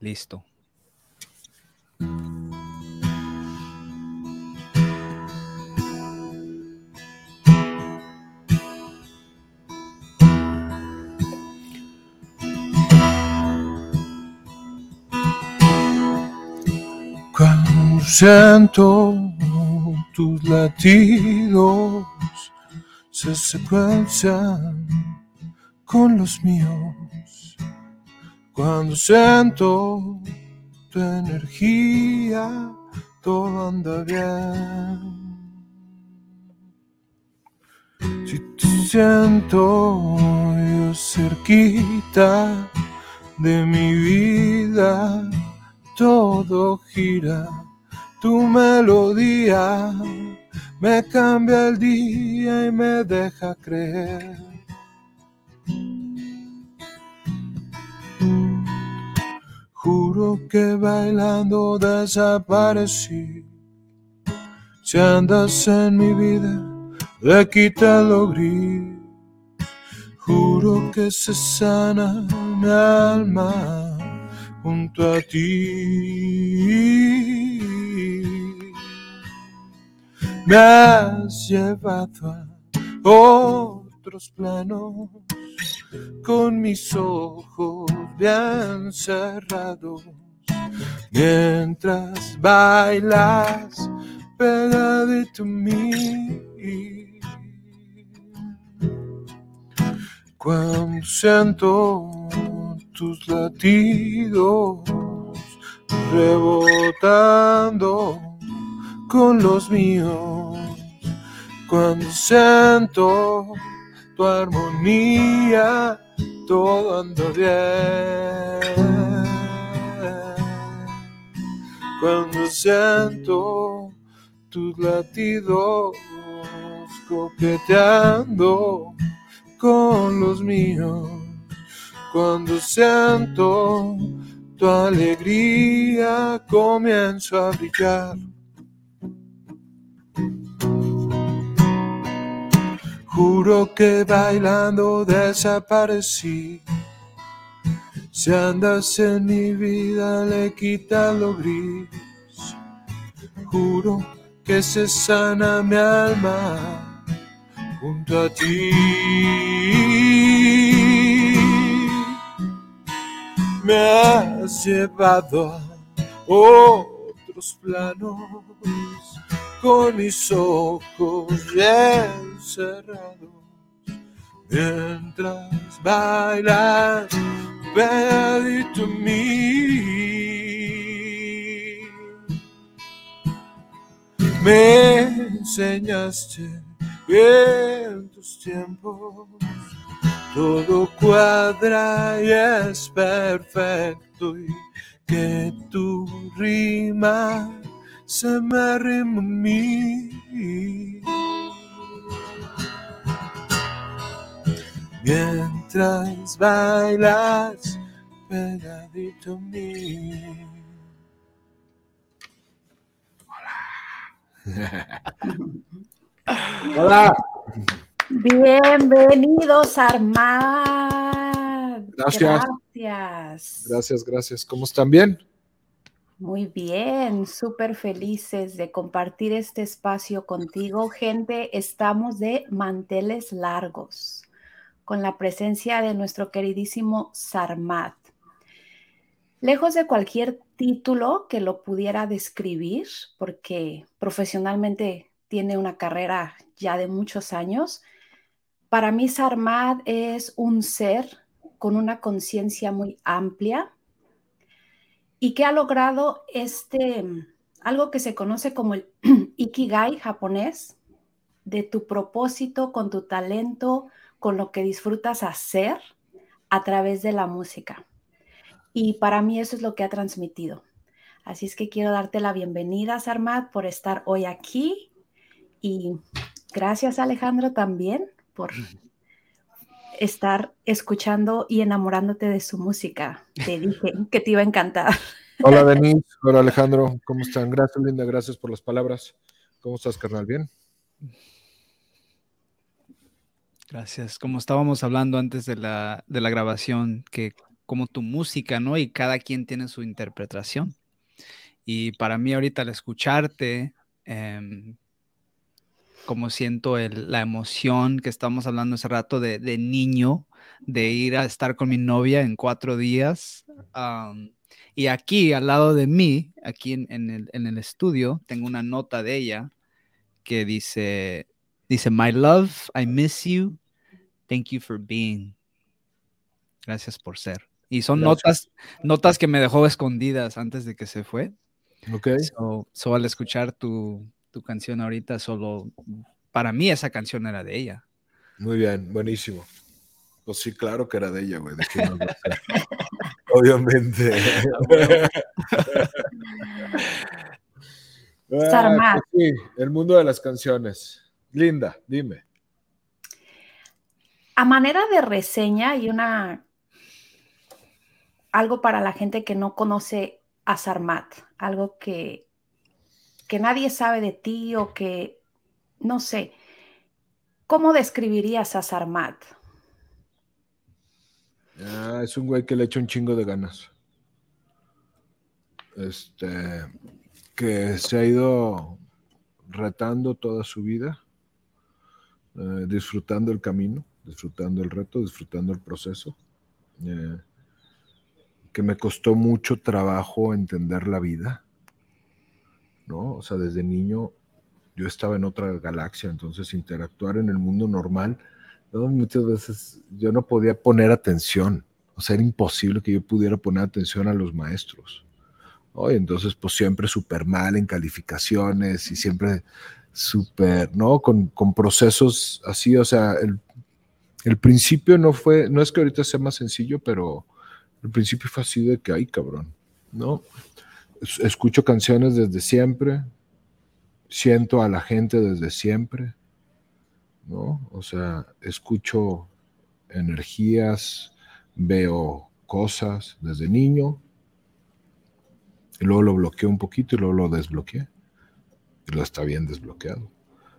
Listo. Cuando siento tus latidos se secuencian con los míos. Cuando siento tu energía, todo anda bien. Si te siento yo cerquita de mi vida, todo gira. Tu melodía me cambia el día y me deja creer. Juro que bailando desaparecí. Si andas en mi vida, le quita lo gris. Juro que se sana mi alma junto a ti. Me has llevado a otros planos con mis ojos bien cerrados mientras bailas pegadito a mí. Cuando siento tus latidos rebotando con los míos, cuando siento tu armonía, todo anda bien. Cuando siento tus latidos coqueteando con los míos, cuando siento tu alegría, comienzo a brillar. Juro que bailando desaparecí. Si andas en mi vida le quita lo gris. Juro que se sana mi alma junto a ti. Me has llevado a otros planos con mis ojos bien cerrados mientras bailas pegadito a mí. Me enseñaste en tus tiempos todo cuadra y es perfecto y que tu rima se me arrima a mí. Mientras bailas pegadito a mí. Hola. Bienvenidos, Armad. Gracias. Gracias. Gracias, gracias. ¿Cómo están? ¿Bien? Muy bien, súper felices de compartir este espacio contigo. Gente, estamos de manteles largos con la presencia de nuestro queridísimo Sarmat. Lejos de cualquier título que lo pudiera describir, porque profesionalmente tiene una carrera ya de muchos años, para mí Sarmat es un ser con una conciencia muy amplia y que ha logrado este, algo que se conoce como el Ikigai japonés, de tu propósito, con tu talento, con lo que disfrutas hacer a través de la música. Y para mí eso es lo que ha transmitido. Así es que quiero darte la bienvenida, Sarmat, por estar hoy aquí. Y gracias, Alejandro, también por estar escuchando y enamorándote de su música. Te dije que te iba a encantar. Hola, Denise. Hola, Alejandro. ¿Cómo están? Gracias, Linda. Gracias por las palabras. ¿Cómo estás, carnal? ¿Bien? Gracias. Como estábamos hablando antes de la, de la grabación, que como tu música, ¿no? Y cada quien tiene su interpretación. Y para mí ahorita al escucharte, em, como siento la emoción que estamos hablando hace rato de, niño, de ir a estar con mi novia en cuatro días. y aquí, al lado de mí, aquí en, el, en, el, estudio, tengo una nota de ella que dice, dice, My love, I miss you. Thank you for being. Gracias por ser. Y son notas, notas que me dejó escondidas antes de que se fue. Ok. So, al escuchar tu, tu canción ahorita, solo para mí esa canción era de ella. Muy bien, buenísimo. Pues sí, claro que era de ella, güey. Obviamente. ah, pues sí, el mundo de las canciones. Linda, dime. A manera de reseña y una algo para la gente que no conoce a Sarmat, algo que, que nadie sabe de ti o que, no sé, ¿cómo describirías a Sarmat? Ah, es un güey que le echa un chingo de ganas. Este, que se ha ido retando toda su vida, eh, disfrutando el camino, disfrutando el reto, disfrutando el proceso. Eh, que me costó mucho trabajo entender la vida, ¿no? O sea, desde niño yo estaba en otra galaxia, entonces interactuar en el mundo normal, muchas veces yo no podía poner atención, o sea, era imposible que yo pudiera poner atención a los maestros. entonces, pues siempre súper mal en calificaciones y siempre súper, ¿no? Con, con, procesos así, o sea, el, el principio no fue, no es que ahorita sea más sencillo, pero al principio fue así de que, ay, cabrón, ¿no? Escucho canciones desde siempre, siento a la gente desde siempre, ¿no? O sea, escucho energías, veo cosas desde niño, y luego lo bloqueé un poquito y luego lo desbloqueé. Y lo está bien desbloqueado.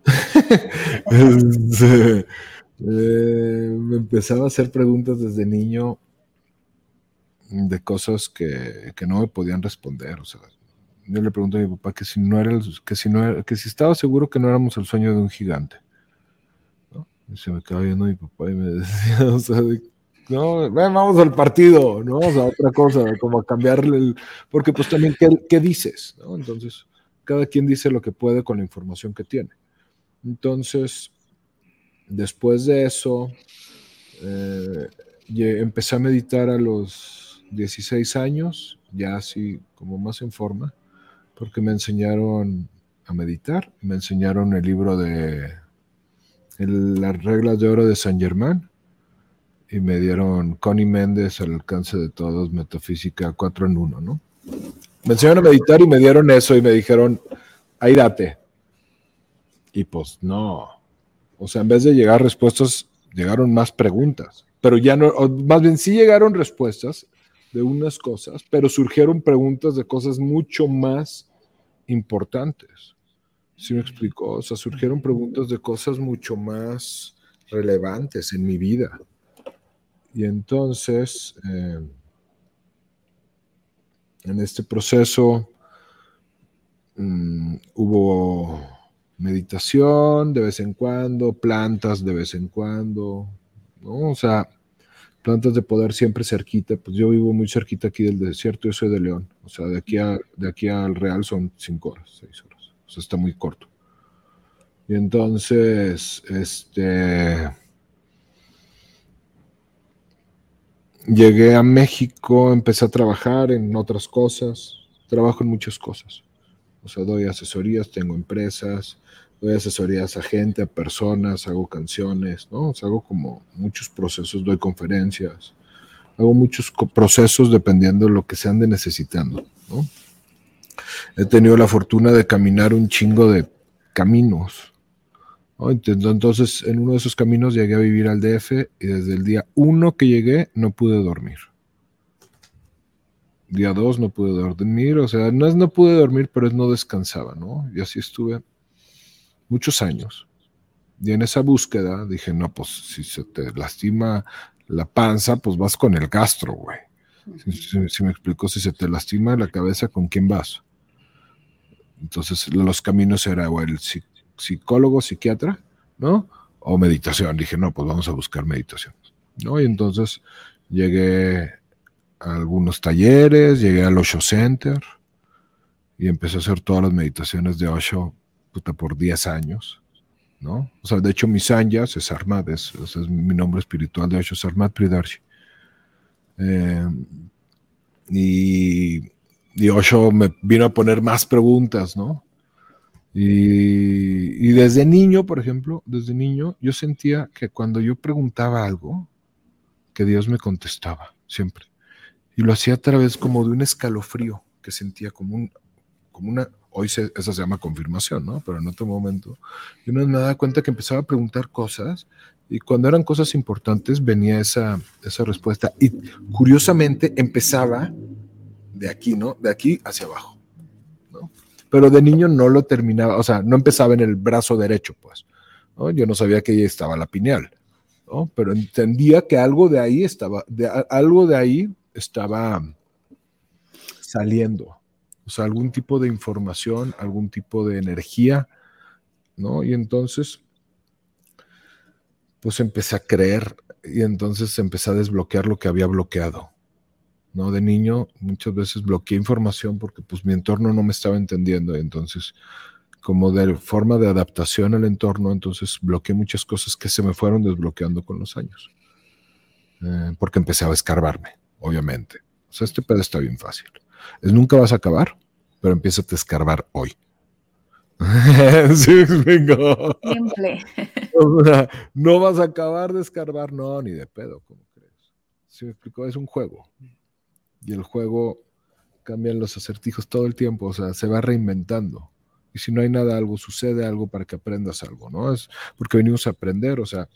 Este, eh, me empezaba a hacer preguntas desde niño de cosas que, no me podían responder. O sea, yo le pregunto a mi papá que si no era, que si no que si estaba seguro que no éramos el sueño de un gigante. Y se me quedaba viendo mi papá y me decía, o sea, no, vamos al partido, ¿no? O sea, otra cosa, como a cambiarle el, porque pues también, ¿qué, qué dices? Entonces, cada quien dice lo que puede con la información que tiene. Entonces, después de eso, eh, empecé a meditar a los 16 años, ya así como más en forma, porque me enseñaron a meditar, me enseñaron el libro de Las reglas de oro de San Germán y me dieron Connie Méndez al alcance de todos, Metafísica 4 en 1, ¿no? Me enseñaron a meditar y me dieron eso y me dijeron, ahí date. Y pues no. O sea, en vez de llegar respuestas, llegaron más preguntas. Pero ya no, más bien sí llegaron respuestas, de unas cosas, pero surgieron preguntas de cosas mucho más importantes. ¿Sí me explicó? O sea, surgieron preguntas de cosas mucho más relevantes en mi vida. Y entonces, eh, en este proceso mm, hubo meditación de vez en cuando, plantas de vez en cuando, ¿no? O sea, plantas de poder siempre cerquita, pues yo vivo muy cerquita aquí del desierto, yo soy de León, o sea, de aquí, a, de aquí al Real son cinco horas, seis horas, o sea, está muy corto. Y entonces, este, llegué a México, empecé a trabajar en otras cosas, trabajo en muchas cosas, o sea, doy asesorías, tengo empresas, doy asesorías a gente, a personas, hago canciones, ¿no? Hago como muchos procesos, doy conferencias, hago muchos procesos dependiendo de lo que se ande necesitando, ¿no? He tenido la fortuna de caminar un chingo de caminos, ¿no? Entonces, en uno de esos caminos llegué a vivir al DF y desde el día uno que llegué no pude dormir. Día dos no pude dormir, o sea, no no pude dormir, pero no descansaba, ¿no? Y así estuve muchos años. Y en esa búsqueda dije, no, pues si se te lastima la panza, pues vas con el gastro, güey. Si, me explico, si se te lastima la cabeza, ¿con quién vas? Entonces, los caminos era o el psicólogo, psiquiatra, ¿no? O meditación. Dije, no, pues vamos a buscar meditación, ¿no? Y entonces llegué a algunos talleres, llegué al Osho Center y empecé a hacer todas las meditaciones de Osho puta, por 10 años, ¿no? O sea, de hecho, mi sanyas es Sarmat, es, mi nombre espiritual de Osho, Sarmat Pridarshi. Eh, y, y, Osho me vino a poner más preguntas, ¿no? Y, y, desde niño, por ejemplo, desde niño, yo sentía que cuando yo preguntaba algo, que Dios me contestaba, siempre. Y lo hacía a través como de un escalofrío que sentía como, un, como una, hoy se, esa se llama confirmación, ¿no? Pero en otro momento, yo me daba cuenta que empezaba a preguntar cosas y cuando eran cosas importantes venía esa, esa respuesta. Y curiosamente empezaba de aquí, ¿no? De aquí hacia abajo, ¿no? Pero de niño no lo terminaba, o sea, no empezaba en el brazo derecho, pues, ¿no? Yo no sabía que ahí estaba la pineal, ¿no? Pero entendía que algo de ahí estaba, de, algo de ahí estaba saliendo, o sea, algún tipo de información, algún tipo de energía, ¿no? Y entonces pues empecé a creer y entonces empecé a desbloquear lo que había bloqueado. ¿no? De niño muchas veces bloqueé información porque pues mi entorno no me estaba entendiendo. Entonces, como de forma de adaptación al entorno, entonces bloqueé muchas cosas que se me fueron desbloqueando con los años. Eh, porque empecé a escarbarme, obviamente. O sea, este pedo está bien fácil. Es nunca vas a acabar, pero empieza a escarbar hoy. sí, vengo. Simple. no vas a acabar de escarbar, no, ni de pedo, como crees. Si me explico, es un juego. Y el juego cambian los acertijos todo el tiempo, o sea, se va reinventando. Y si no hay nada, algo sucede, algo para que aprendas algo, ¿no? Es porque venimos a aprender, o sea,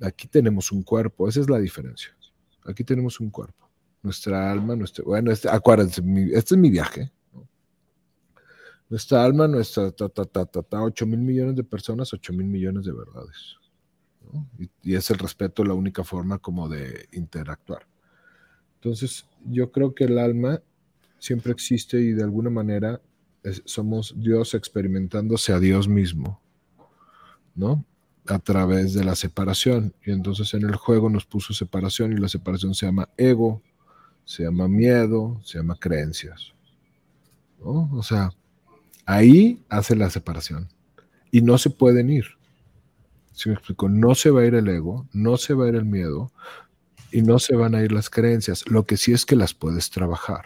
aquí tenemos un cuerpo, esa es la diferencia. Aquí tenemos un cuerpo, nuestra alma, nuestro, bueno, este, acuérdense, este es mi viaje, nuestra alma, nuestra ta, ta, ta, ta, 8 mil millones de personas, 8 mil millones de verdades. Y, es el respeto la única forma como de interactuar. Entonces, yo creo que el alma siempre existe y de alguna manera somos Dios experimentándose a Dios mismo, ¿no? A través de la separación. Y entonces en el juego nos puso separación y la separación se llama ego, se llama miedo, se llama creencias. O sea, Ahí hace la separación. Y no se pueden ir. Si me explico, no se va a ir el ego, no se va a ir el miedo y no se van a ir las creencias. Lo que sí es que las puedes trabajar.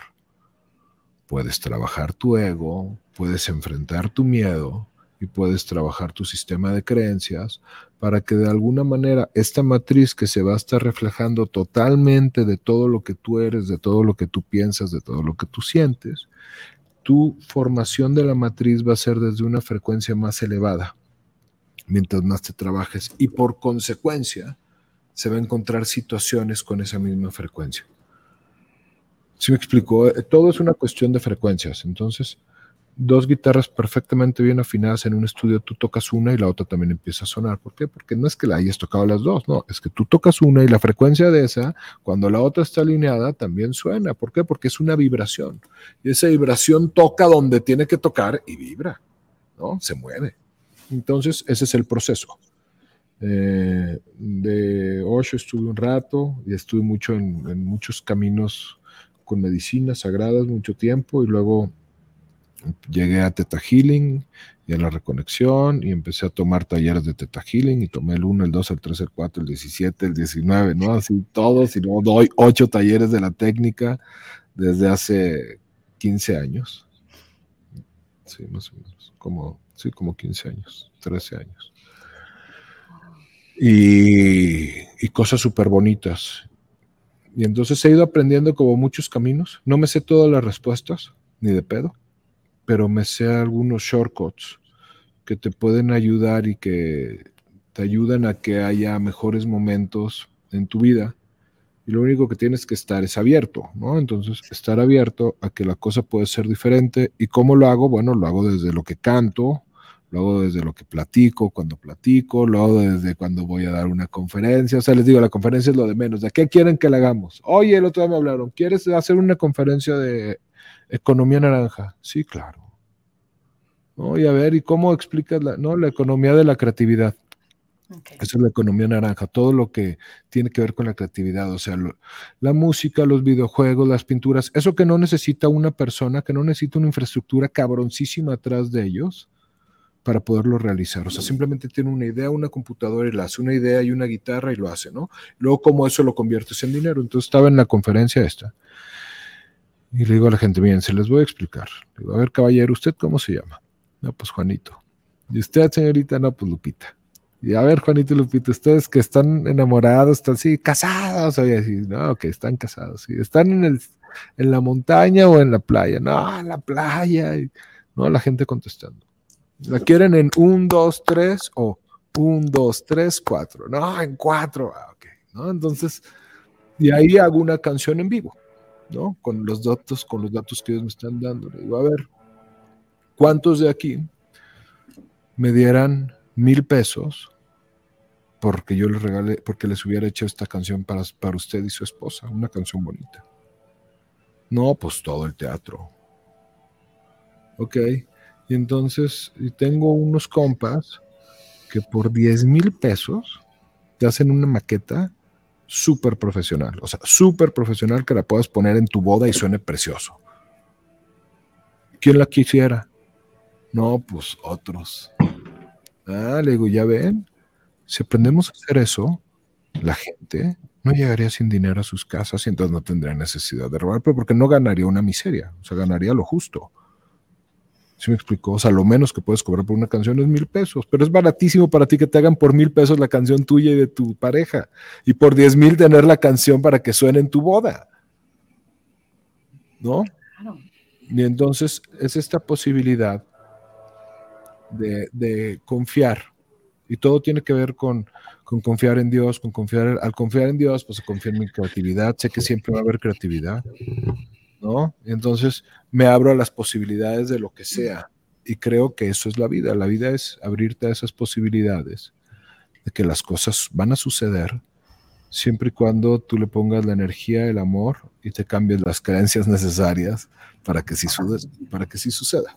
Puedes trabajar tu ego, puedes enfrentar tu miedo y puedes trabajar tu sistema de creencias para que de alguna manera esta matriz que se va a estar reflejando totalmente de todo lo que tú eres, de todo lo que tú piensas, de todo lo que tú sientes, tu formación de la matriz va a ser desde una frecuencia más elevada, mientras más te trabajes, y por consecuencia se va a encontrar situaciones con esa misma frecuencia. ¿Sí me explico? Eh, todo es una cuestión de frecuencias. Entonces, dos guitarras perfectamente bien afinadas en un estudio, tú tocas una y la otra también empieza a sonar. ¿Por qué? Porque no es que la hayas tocado las dos, no, es que tú tocas una y la frecuencia de esa, cuando la otra está alineada, también suena. ¿Por qué? Porque es una vibración. Y esa vibración toca donde tiene que tocar y vibra, ¿no? Se mueve. Entonces, ese es el proceso. Eh, de Osho estuve un rato y estuve mucho en, en muchos caminos con medicinas sagradas mucho tiempo y luego llegué a Teta Healing y a la reconexión y empecé a tomar talleres de Teta Healing y tomé el 1, el 2, el 3, el 4, el 17, el 19, ¿no? Así todos y luego doy 8 talleres de la técnica desde hace 15 años. Sí, más o menos, como, sí, como 15 años, 13 años. Y, y cosas súper bonitas. Y entonces he ido aprendiendo como muchos caminos. No me sé todas las respuestas, ni de pedo pero me sé algunos shortcuts que te pueden ayudar y que te ayudan a que haya mejores momentos en tu vida. Y lo único que tienes que estar es abierto, ¿no? Entonces, estar abierto a que la cosa puede ser diferente. ¿Y cómo lo hago? Bueno, lo hago desde lo que canto, lo hago desde lo que platico, cuando platico, lo hago desde cuando voy a dar una conferencia. O sea, les digo, la conferencia es lo de menos. ¿De qué quieren que la hagamos? Oye, el otro día me hablaron, ¿quieres hacer una conferencia de economía naranja? Sí, claro. Oye, a ver, ¿y cómo explicas la, no, la economía de la creatividad? Esa es la economía naranja, todo lo que tiene que ver con la creatividad, o sea, la música, los videojuegos, las pinturas, eso que no necesita una persona, que no necesita una infraestructura cabroncísima atrás de ellos para poderlo realizar. O sea, simplemente tiene una idea, una computadora y la hace, una idea y una guitarra y lo hace, ¿no? Luego, ¿cómo eso lo conviertes en dinero? Entonces estaba en la conferencia esta. Y le digo a la gente, bien, se les voy a explicar. Le digo, a ver, caballero, ¿usted cómo se llama? No, pues Juanito. ¿Y usted, señorita? No, pues Lupita. Y a ver, Juanito y Lupita, ustedes que están enamorados, están así, casados, oye, así, no, que están casados, sí, están en, el, en la montaña o en la playa, no, en la playa, no, la gente contestando. La quieren en un, dos, tres o un, dos, tres, cuatro, no, en cuatro, ah, ok, ¿no? Entonces, y ahí hago una canción en vivo, ¿no? Con los datos, con los datos que ellos me están dando. Le digo, a ver, ¿cuántos de aquí me dieran mil pesos porque yo les regalé, porque les hubiera hecho esta canción para, usted y su esposa, una canción bonita. No, pues todo el teatro. Ok, y entonces tengo unos compas que por 10 mil pesos te hacen una maqueta súper profesional, o sea, súper profesional que la puedas poner en tu boda y suene precioso. ¿Quién la quisiera? No, pues otros. Ah, le digo, ya ven, si aprendemos a hacer eso, la gente no llegaría sin dinero a sus casas y entonces no tendría necesidad de robar, pero porque no ganaría una miseria, o sea, ganaría lo justo. ¿Sí me explicó? O sea, lo menos que puedes cobrar por una canción es mil pesos, pero es baratísimo para ti que te hagan por mil pesos la canción tuya y de tu pareja, y por diez mil tener la canción para que suene en tu boda. ¿No? Y entonces es esta posibilidad de, confiar. Y todo tiene que ver con, confiar en Dios, con confiar, al confiar en Dios, pues confiar en mi creatividad, sé que siempre va a haber creatividad, ¿no? entonces me abro a las posibilidades de lo que sea. Y creo que eso es la vida. La vida es abrirte a esas posibilidades de que las cosas van a suceder siempre y cuando tú le pongas la energía, el amor y te cambies las creencias necesarias para que sí, para que sí suceda.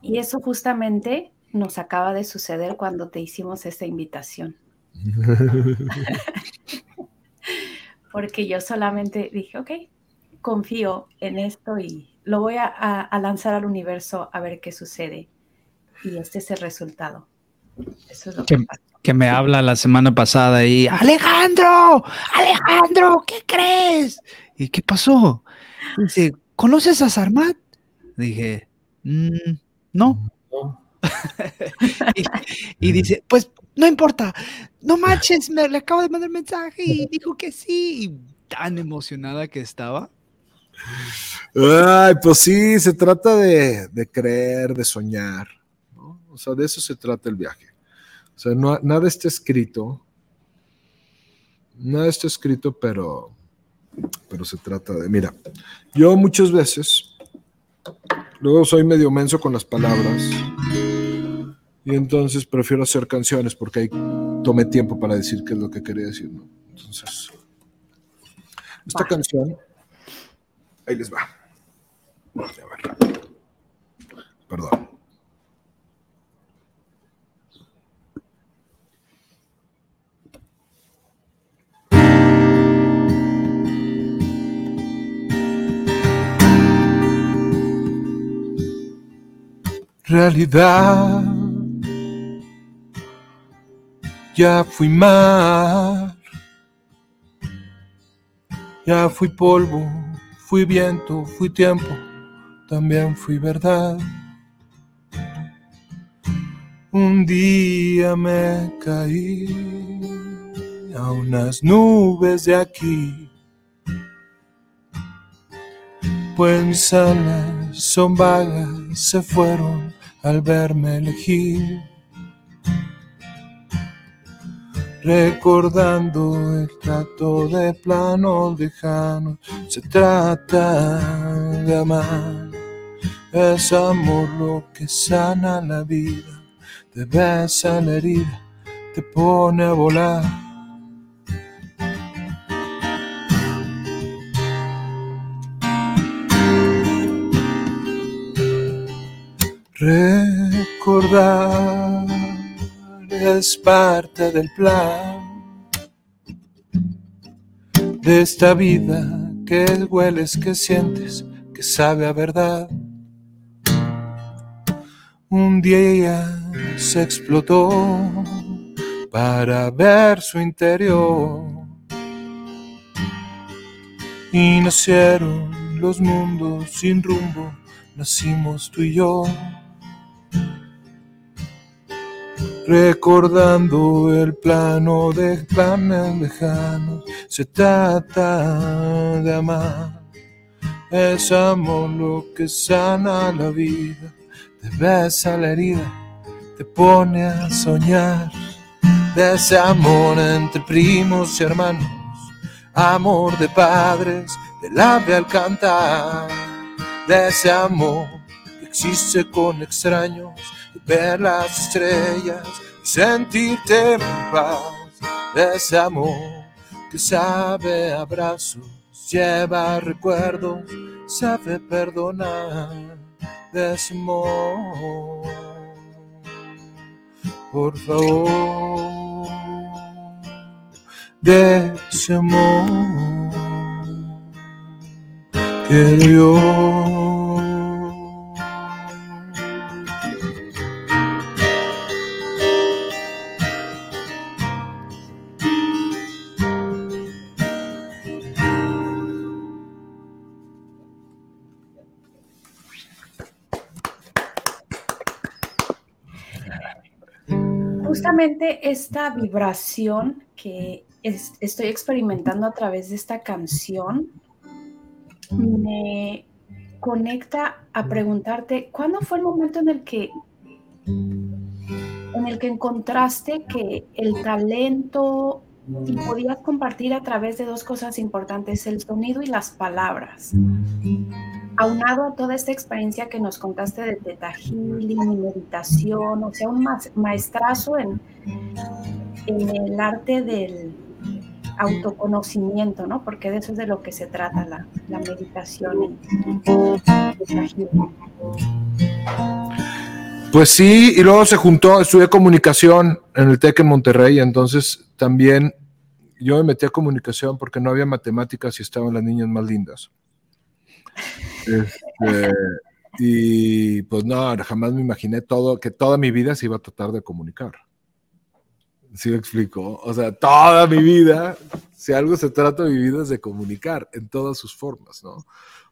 Y eso justamente nos acaba de suceder cuando te hicimos esta invitación. Porque yo solamente dije, ok, confío en esto y lo voy a, lanzar al universo a ver qué sucede. Y este es el resultado. Eso es lo que, que me habla la semana pasada y, Alejandro, Alejandro, ¿qué crees? ¿Y qué pasó? Dice, ¿conoces a Sarmat? Dije, mmm, no. y, dice, pues no importa, no manches, me le acabo de mandar mensaje y dijo que sí. Y tan emocionada que estaba. Ay, pues sí, se trata de, creer, de soñar. O sea, de eso se trata el viaje. O sea, no, nada está escrito. Nada está escrito, pero, pero se trata de. Mira, yo muchas veces Luego soy medio menso con las palabras. Y entonces prefiero hacer canciones porque ahí tomé tiempo para decir qué es lo que quería decir. Entonces, esta canción, ahí les va. Perdón. Realidad. Ya fui mar, ya fui polvo, fui viento, fui tiempo, también fui verdad. Un día me caí a unas nubes de aquí, pues mis alas son vagas, se fueron al verme elegir, recordando el trato de plano lejano, se trata de amar Es amor lo que sana la vida, te besa la herida, te pone a volar. Recordar es parte del plan de esta vida que hueles, que sientes, que sabe a verdad. Un día se explotó para ver su interior y nacieron los mundos sin rumbo, nacimos tú y yo. Recordando el plano de planes lejanos, se trata de amar. Es amor lo que sana la vida, te besa la herida, te pone a soñar. De ese amor entre primos y hermanos, amor de padres, del ave al cantar. De ese amor que existe con extraños ver las estrellas sentirte en paz de ese amor que sabe abrazos, lleva recuerdos, sabe perdonar de ese amor. Por favor, de ese quiero yo. Esta vibración que estoy experimentando a través de esta canción me conecta a preguntarte, ¿cuándo fue el momento en el que en el que encontraste que el talento y podías compartir a través de dos cosas importantes, el sonido y las palabras? Aunado a toda esta experiencia que nos contaste de Teta Healing meditación, o sea, un maestrazo en, el arte del autoconocimiento, ¿no? Porque de eso es de lo que se trata la, la meditación. Pues sí, y luego se juntó, estudié comunicación en el TEC en Monterrey, entonces también yo me metí a comunicación porque no había matemáticas y estaban las niñas más lindas. Este, y pues no, jamás me imaginé todo, que toda mi vida se iba a tratar de comunicar. ¿Sí me explico? O sea, toda mi vida, si algo se trata de mi vida es de comunicar en todas sus formas, ¿no?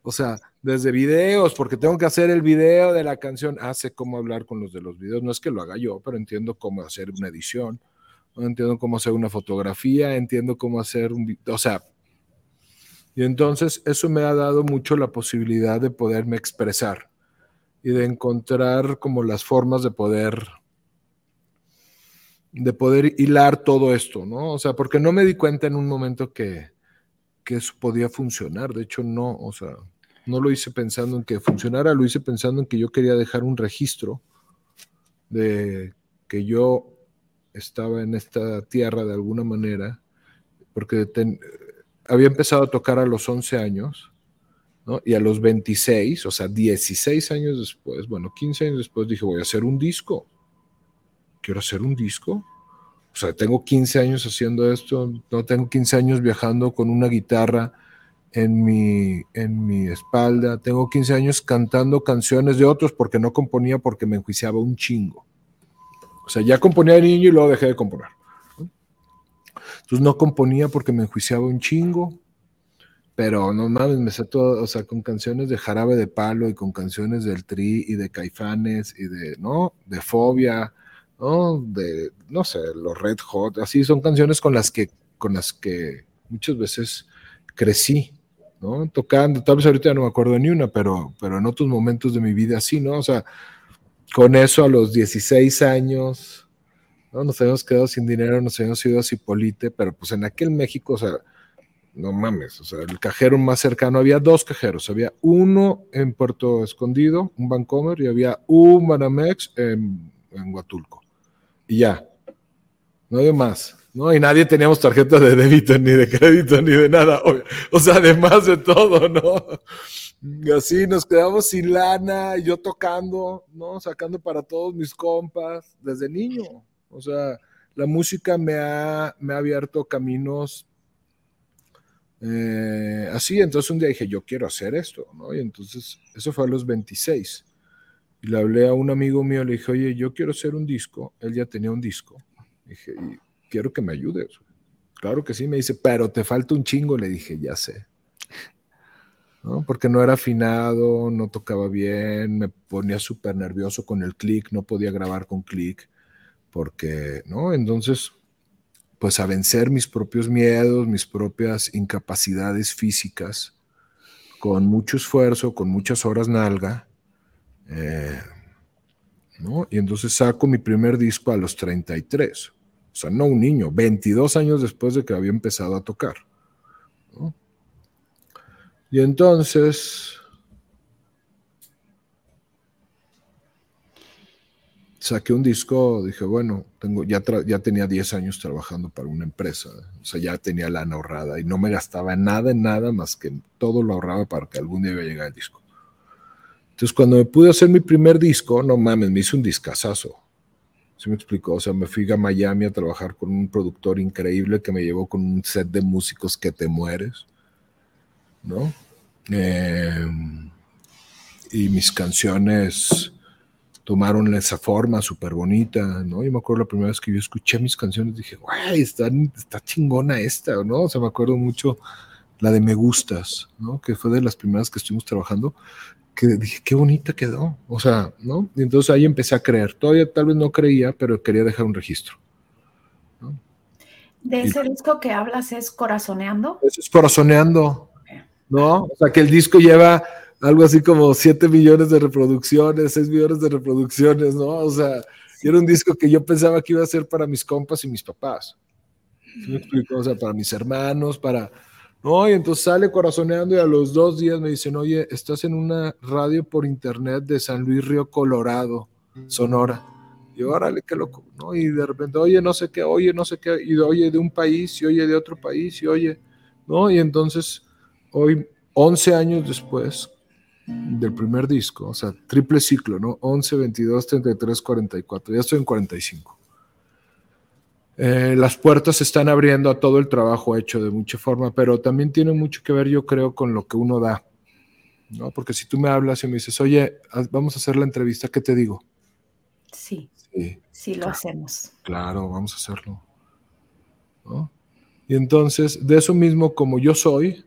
O sea, desde videos, porque tengo que hacer el video de la canción, hace cómo hablar con los de los videos, no es que lo haga yo, pero entiendo cómo hacer una edición, entiendo cómo hacer una fotografía, entiendo cómo hacer un, o sea, y entonces eso me ha dado mucho la posibilidad de poderme expresar y de encontrar como las formas de poder de poder hilar todo esto, ¿no? O sea, porque no me di cuenta en un momento que, que eso podía funcionar. De hecho, no, o sea, no lo hice pensando en que funcionara, lo hice pensando en que yo quería dejar un registro de que yo estaba en esta tierra de alguna manera, porque había empezado a tocar a los 11 años, ¿no? Y a los 26, o sea, 16 años después, bueno, 15 años después dije, voy a hacer un disco. Quiero hacer un disco. O sea, tengo 15 años haciendo esto, no tengo 15 años viajando con una guitarra en mi, en mi espalda, tengo 15 años cantando canciones de otros porque no componía porque me enjuiciaba un chingo. O sea, ya componía de niño y luego dejé de componer. Entonces no componía porque me enjuiciaba un chingo, pero no mames, me sé todo, o sea, con canciones de Jarabe de Palo y con canciones del Tri y de Caifanes y de, ¿no? De Fobia, ¿no? De, no sé, los Red Hot, así son canciones con las que, con las que muchas veces crecí, ¿no? Tocando, tal vez ahorita no me acuerdo ni una, pero, pero en otros momentos de mi vida sí, ¿no? O sea, con eso a los 16 años, nos habíamos quedado sin dinero, nos habíamos ido a Cipolite, pero pues en aquel México, o sea, no mames, o sea, el cajero más cercano, había dos cajeros, había uno en Puerto Escondido, un Bancomer, y había un Banamex en, en Huatulco. Y ya, no había más. ¿no? Y nadie teníamos tarjeta de débito, ni de crédito, ni de nada. O, sea, además de todo, ¿no? Y así nos quedamos sin lana, yo tocando, ¿no? Sacando para todos mis compas desde niño. O sea, la música me ha, me ha abierto caminos eh, así. Entonces un día dije, yo quiero hacer esto, ¿no? Y entonces, eso fue a los 26. Y le hablé a un amigo mío, le dije, oye, yo quiero hacer un disco. Él ya tenía un disco. Dije, quiero que me ayudes. Claro que sí, me dice, pero te falta un chingo. Le dije, ya sé. ¿No? Porque no era afinado, no tocaba bien, me ponía súper nervioso con el clic, no podía grabar con clic, porque, ¿no? Entonces, pues a vencer mis propios miedos, mis propias incapacidades físicas, con mucho esfuerzo, con muchas horas nalga, eh, ¿no? Y entonces saco mi primer disco a los 33. O sea, no un niño, 22 años después de que había empezado a tocar. Y entonces saqué un disco, dije, bueno, tengo, ya, ya tenía 10 años trabajando para una empresa, o sea, ya tenía lana ahorrada y no me gastaba nada en nada más que todo lo ahorraba para que algún día iba a llegar el disco. Entonces, cuando me pude hacer mi primer disco, no mames, me hice un discazazo. ¿Sí me explicó? O sea, me fui a Miami a trabajar con un productor increíble que me llevó con un set de músicos que te mueres, ¿no? Em, y mis canciones tomaron esa forma súper bonita, ¿no? Yo me acuerdo la primera vez que yo escuché mis canciones, dije, guay, está, está chingona esta, ¿no? O sea, me acuerdo mucho la de Me Gustas, ¿no? Que fue de las primeras que estuvimos trabajando, que dije, qué bonita quedó, o sea, ¿no? Y entonces ahí empecé a creer, todavía tal vez no creía, pero quería dejar un registro. ¿De ese disco que hablas es Corazoneando? es Corazoneando, ¿no? O sea, que el disco lleva algo así como 7 millones de reproducciones, 6 millones de reproducciones, ¿no? O sea, era un disco que yo pensaba que iba a ser para mis compas y mis papás. ¿Sí me explico? O sea, para mis hermanos, para no, y entonces sale corazoneando y a los dos días me dicen, oye, estás en una radio por internet de San Luis Río Colorado, Sonora. Y órale, qué loco, ¿no? Y de repente, oye, no sé qué, oye, no sé qué, y oye de un país, y oye de otro país, y oye, ¿no? Y entonces, hoy, 11 años después del primer disco, o sea, triple ciclo, ¿no? 11, 22, 33, 44, ya estoy en 45. Eh, las puertas se están abriendo a todo el trabajo hecho de mucha forma, pero también tiene mucho que ver, yo creo, con lo que uno da. ¿no? Porque si tú me hablas y me dices, oye, vamos a hacer la entrevista, ¿qué te digo? Sí. Sí, sí lo hacemos. Claro, vamos a hacerlo. Y entonces, de eso mismo, como yo soy,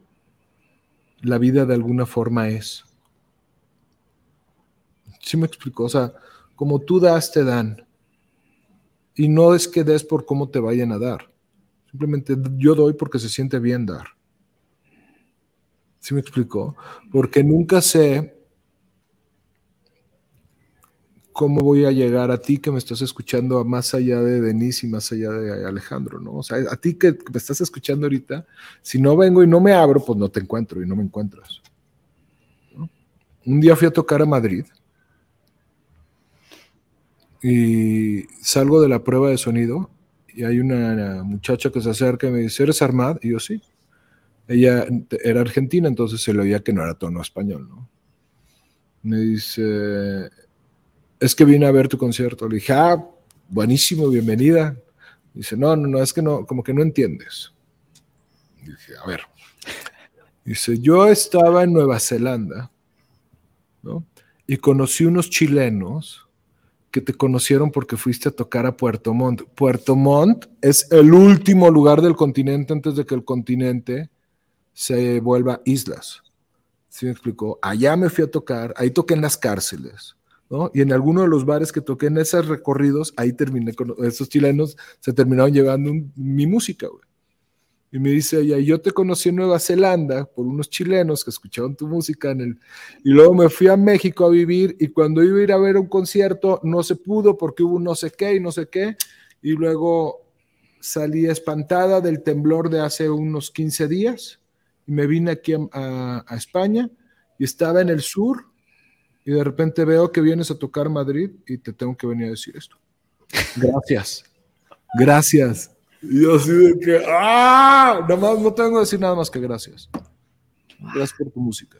la vida de alguna forma es. ¿Sí me explico? O sea, como tú das, te dan. Y no es que des por cómo te vayan a dar. Simplemente yo doy porque se siente bien dar. ¿Sí me explicó? Porque nunca sé cómo voy a llegar a ti que me estás escuchando más allá de Denise y más allá de Alejandro, ¿no? O sea, a ti que me estás escuchando ahorita, si no vengo y no me abro, pues no te encuentro y no me encuentras. Un día fui a tocar a Madrid y salgo de la prueba de sonido y hay una muchacha que se acerca y me dice, ¿eres Armad? Y yo sí. Ella era argentina, entonces se le oía que no era tono español, ¿no? Me dice, es que vine a ver tu concierto. Le dije, ah, buenísimo, bienvenida. Dice, no, no, no, es que no, como que no entiendes. dije, a ver. Dice, yo estaba en Nueva Zelanda, ¿no? Y conocí unos chilenos que te conocieron porque fuiste a tocar a Puerto Montt. Puerto Montt es el último lugar del continente antes de que el continente se vuelva islas. ¿Sí me explicó? Allá me fui a tocar, ahí toqué en las cárceles, ¿no? Y en alguno de los bares que toqué en esos recorridos, ahí terminé con esos chilenos, se terminaron llevando mi música, güey. Y me dice ella, yo te conocí en Nueva Zelanda por unos chilenos que escuchaban tu música en el... Y luego me fui a México a vivir y cuando iba a ir a ver un concierto no se pudo porque hubo no sé qué y no sé qué. Y luego salí espantada del temblor de hace unos 15 días y me vine aquí a, a España y estaba en el sur y de repente veo que vienes a tocar Madrid y te tengo que venir a decir esto. Gracias. Gracias. Y así de que, ¡ah! Nada más no tengo que decir nada más que gracias. Gracias por tu música.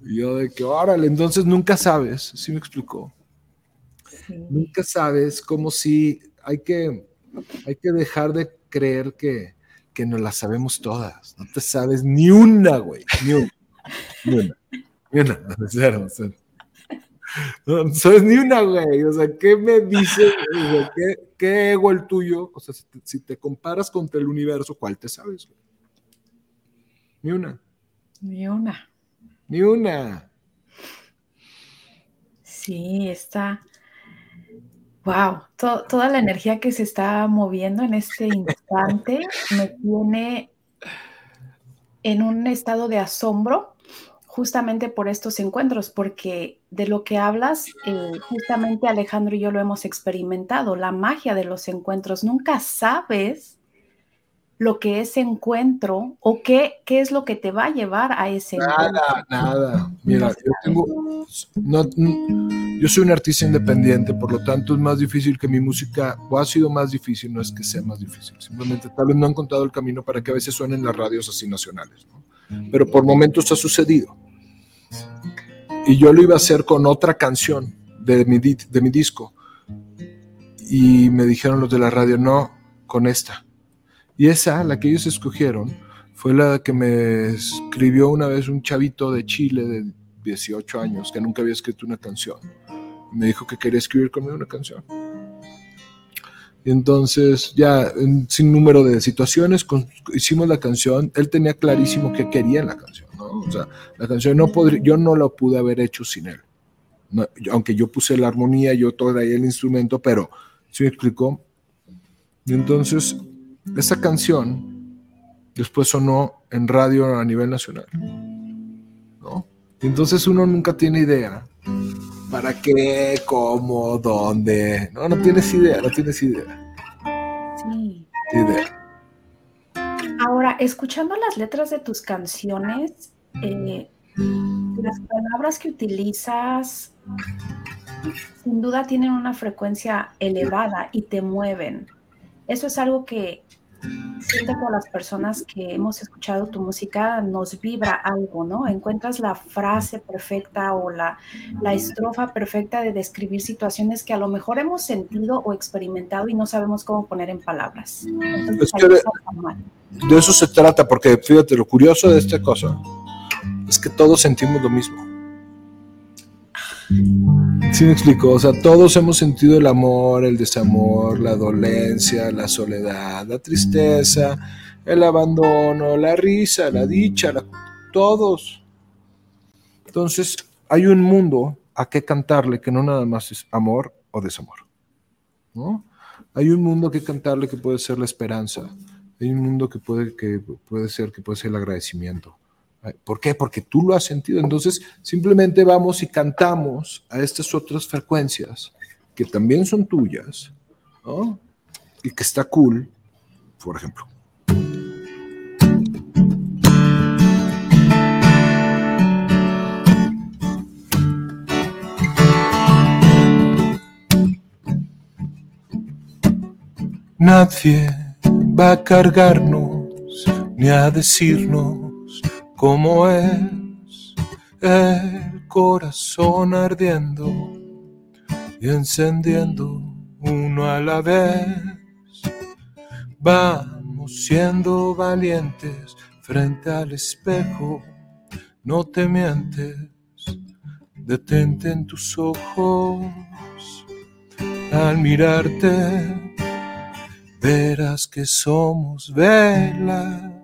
Y yo de que, órale, entonces nunca sabes, ¿sí me explicó? Nunca sabes como si hay que, hay que dejar de creer que, que nos las sabemos todas. No te sabes ni una, güey, ni una. Ni una. Ni una. Cero, cero. No, sabes ni una, güey. O sea, ¿qué me dice? ¿qué, ¿qué, ego el tuyo? O sea, si te, si te, comparas contra el universo, ¿cuál te sabes? Güey? Ni una. Ni una. Ni una. Sí, está. Wow, toda la energía que se está moviendo en este instante me tiene en un estado de asombro justamente por estos encuentros, porque de lo que hablas, eh, justamente Alejandro y yo lo hemos experimentado, la magia de los encuentros. Nunca sabes lo que es encuentro o qué, qué es lo que te va a llevar a ese nada, encuentro. Nada, Mira, yo tengo, no, yo soy un artista independiente, por lo tanto es más difícil que mi música, o ha sido más difícil, no es que sea más difícil, simplemente tal vez no han contado el camino para que a veces suenen las radios así nacionales, ¿no? pero por momentos ha sucedido y yo lo iba a hacer con otra canción de mi, de mi disco. Y me dijeron los de la radio, no, con esta. Y esa, la que ellos escogieron, fue la que me escribió una vez un chavito de Chile de 18 años que nunca había escrito una canción. Me dijo que quería escribir conmigo una canción. Y entonces, ya sin número de situaciones, hicimos la canción. Él tenía clarísimo que quería en la canción. O sea, la canción no podría, yo no la pude haber hecho sin él. aunque yo puse la armonía, yo ahí el instrumento, pero ¿sí me explicó? Y entonces, esa canción después sonó en radio a nivel nacional. ¿no? Y entonces uno nunca tiene idea. ¿Para qué? ¿Cómo? ¿Dónde? No, no tienes idea, no tienes idea. Sí. Idea. Ahora, escuchando las letras de tus canciones, eh, las palabras que utilizas sin duda tienen una frecuencia elevada y te mueven. Eso es algo que siento por las personas que hemos escuchado tu música nos vibra algo, ¿no? Encuentras la frase perfecta o la, la estrofa perfecta de describir situaciones que a lo mejor hemos sentido o experimentado y no sabemos cómo poner en palabras. Entonces, es que de, de eso se trata, porque fíjate, lo curioso de esta cosa es que todos sentimos lo mismo. ¿Sí me explico? O sea, todos hemos sentido el amor, el desamor, la dolencia, la soledad, la tristeza, el abandono, la risa, la dicha, todos. Entonces, hay un mundo a que cantarle que no nada más es amor o desamor. ¿no? Hay un mundo que cantarle que puede ser la esperanza. Hay un mundo que puede, que puede ser que puede ser el agradecimiento. ¿Por qué? Porque tú lo has sentido. Entonces, simplemente vamos y cantamos a estas otras frecuencias que también son tuyas. Y que está cool, por ejemplo. Nadie va a cargarnos ni a decirnos como es el corazón ardiendo y encendiendo uno a la vez. Vamos siendo valientes frente al espejo, no te mientes, detente en tus ojos. Al mirarte, verás que somos velas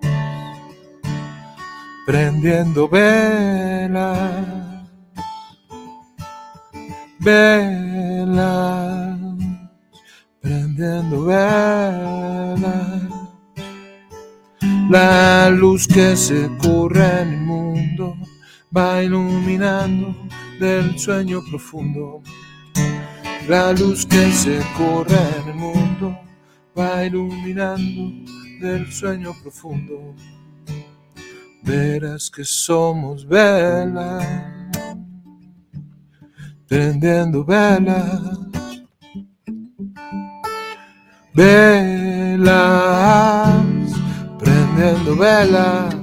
prendiendo velas, velas, prendiendo velas. La luz que se corre en el mundo va iluminando del sueño profundo. La luz que se corre en el mundo va iluminando del sueño profundo. Verás que somos velas, prendiendo velas, velas, prendiendo velas.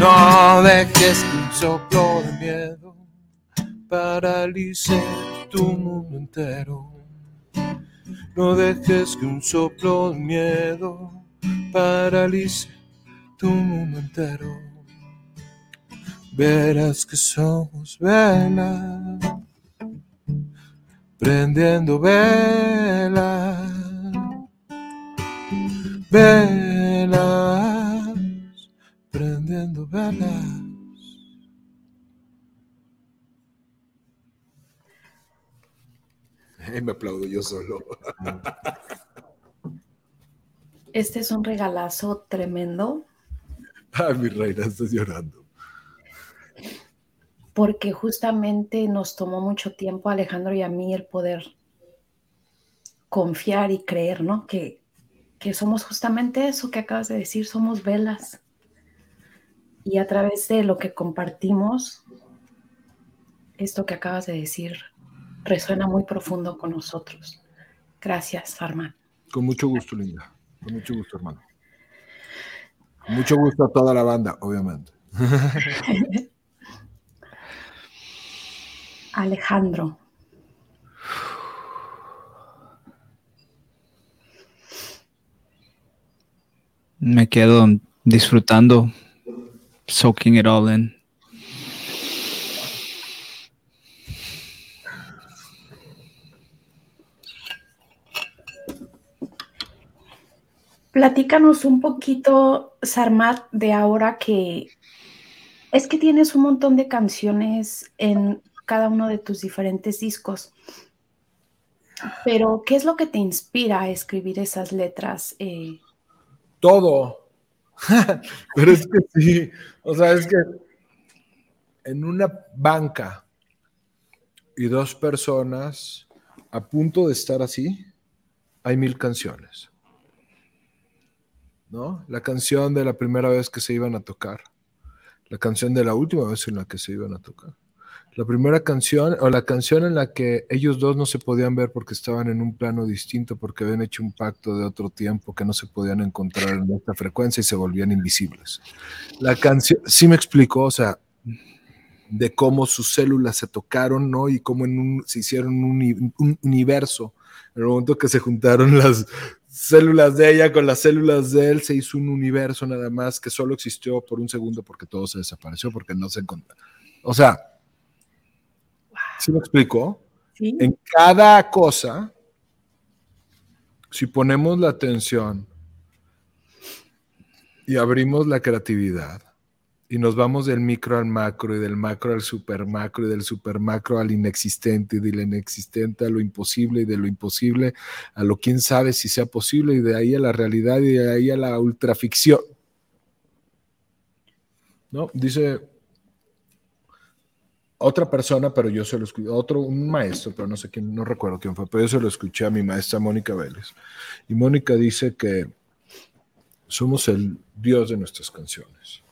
No dejes que un soplo de miedo paralice tu mundo entero. No dejes que un soplo de miedo paralice tu mundo entero. Verás que somos velas, prendiendo velas, velas, prendiendo velas. me aplaudo yo solo. Este es un regalazo tremendo. Ay, mi reina, estás llorando. Porque justamente nos tomó mucho tiempo, Alejandro y a mí, el poder confiar y creer, ¿no? Que, que somos justamente eso que acabas de decir, somos velas. Y a través de lo que compartimos, esto que acabas de decir resuena muy profundo con nosotros. Gracias, Armand. Con mucho gusto, Linda. Con mucho gusto, hermano. Mucho gusto a toda la banda, obviamente. Alejandro. Me quedo disfrutando, soaking it all in. Platícanos un poquito, Sarmat, de ahora que es que tienes un montón de canciones en cada uno de tus diferentes discos. Pero, ¿qué es lo que te inspira a escribir esas letras? Eh? Todo. Pero es que sí, o sea, es que en una banca y dos personas a punto de estar así, hay mil canciones. ¿No? La canción de la primera vez que se iban a tocar, la canción de la última vez en la que se iban a tocar. La primera canción o la canción en la que ellos dos no se podían ver porque estaban en un plano distinto, porque habían hecho un pacto de otro tiempo que no se podían encontrar en esta frecuencia y se volvían invisibles. La canción, sí me explicó, o sea, de cómo sus células se tocaron, ¿no? Y cómo se hicieron un, un universo. En el momento que se juntaron las células de ella con las células de él, se hizo un universo nada más que solo existió por un segundo porque todo se desapareció, porque no se encontró. O sea, ¿sí me explicó? En cada cosa, si ponemos la atención y abrimos la creatividad, y nos vamos del micro al macro y del macro al super macro y del super macro al inexistente y del inexistente a lo imposible y de lo imposible a lo quién sabe si sea posible y de ahí a la realidad y de ahí a la ultraficción. ¿No? Dice otra persona, pero yo se lo escuché, otro, un maestro, pero no sé quién, no recuerdo quién fue, pero yo se lo escuché a mi maestra Mónica Vélez. Y Mónica dice que somos el Dios de nuestras canciones.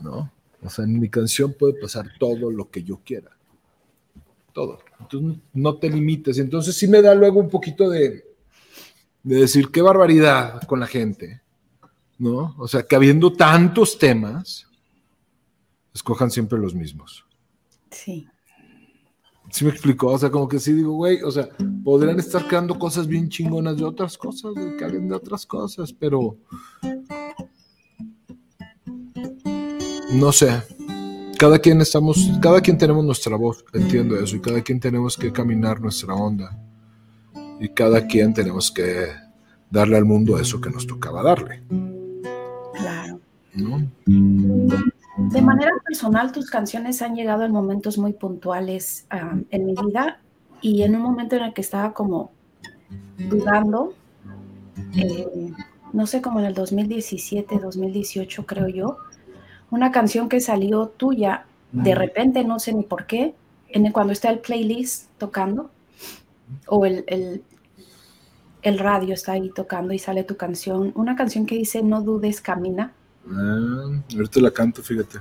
¿No? O sea, en mi canción puede pasar todo lo que yo quiera. Todo. Entonces, no te limites. Entonces, sí me da luego un poquito de, de decir qué barbaridad con la gente, ¿no? O sea, que habiendo tantos temas, escojan siempre los mismos. Sí. ¿Sí me explicó? O sea, como que sí digo, güey, o sea, podrían estar creando cosas bien chingonas de otras cosas, que hablen de otras cosas, pero no sé, cada quien estamos, cada quien tenemos nuestra voz, entiendo eso, y cada quien tenemos que caminar nuestra onda, y cada quien tenemos que darle al mundo eso que nos tocaba darle. Claro. De manera personal, tus canciones han llegado en momentos muy puntuales en mi vida y en un momento en el que estaba como dudando, eh, no sé, como en el 2017, 2018 creo yo, una canción que salió tuya, de repente, no sé ni por qué, en cuando está el playlist tocando, o el, el radio está ahí tocando y sale tu canción, una canción que dice No dudes, camina. Ah, ahorita la canto, fíjate.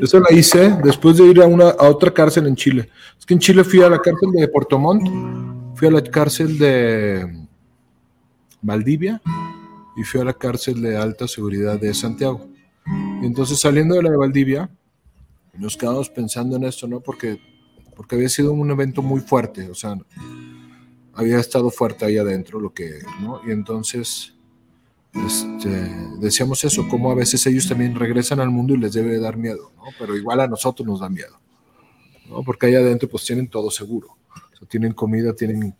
Esa la hice después de ir a, una, a otra cárcel en Chile. Es que en Chile fui a la cárcel de Puerto Montt, fui a la cárcel de Valdivia y fui a la cárcel de alta seguridad de Santiago. Y entonces saliendo de la de Valdivia, nos quedamos pensando en esto, ¿no? Porque, porque había sido un evento muy fuerte, o sea, había estado fuerte ahí adentro lo que, ¿no? Y entonces este, decíamos eso, como a veces ellos también regresan al mundo y les debe dar miedo, ¿no? Pero igual a nosotros nos da miedo, ¿no? Porque ahí adentro pues tienen todo seguro, o sea, tienen comida, tienen,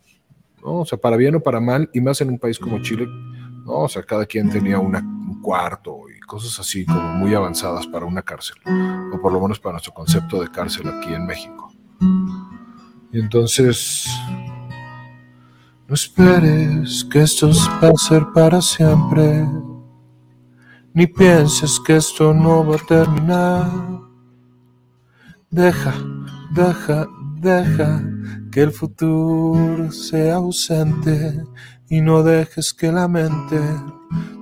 ¿no? O sea, para bien o para mal, y más en un país como Chile, ¿no? O sea, cada quien tenía una, un cuarto cosas así como muy avanzadas para una cárcel, o por lo menos para nuestro concepto de cárcel aquí en México. Y entonces, no esperes que esto va a ser para siempre, ni pienses que esto no va a terminar. Deja, deja, deja que el futuro sea ausente y no dejes que la mente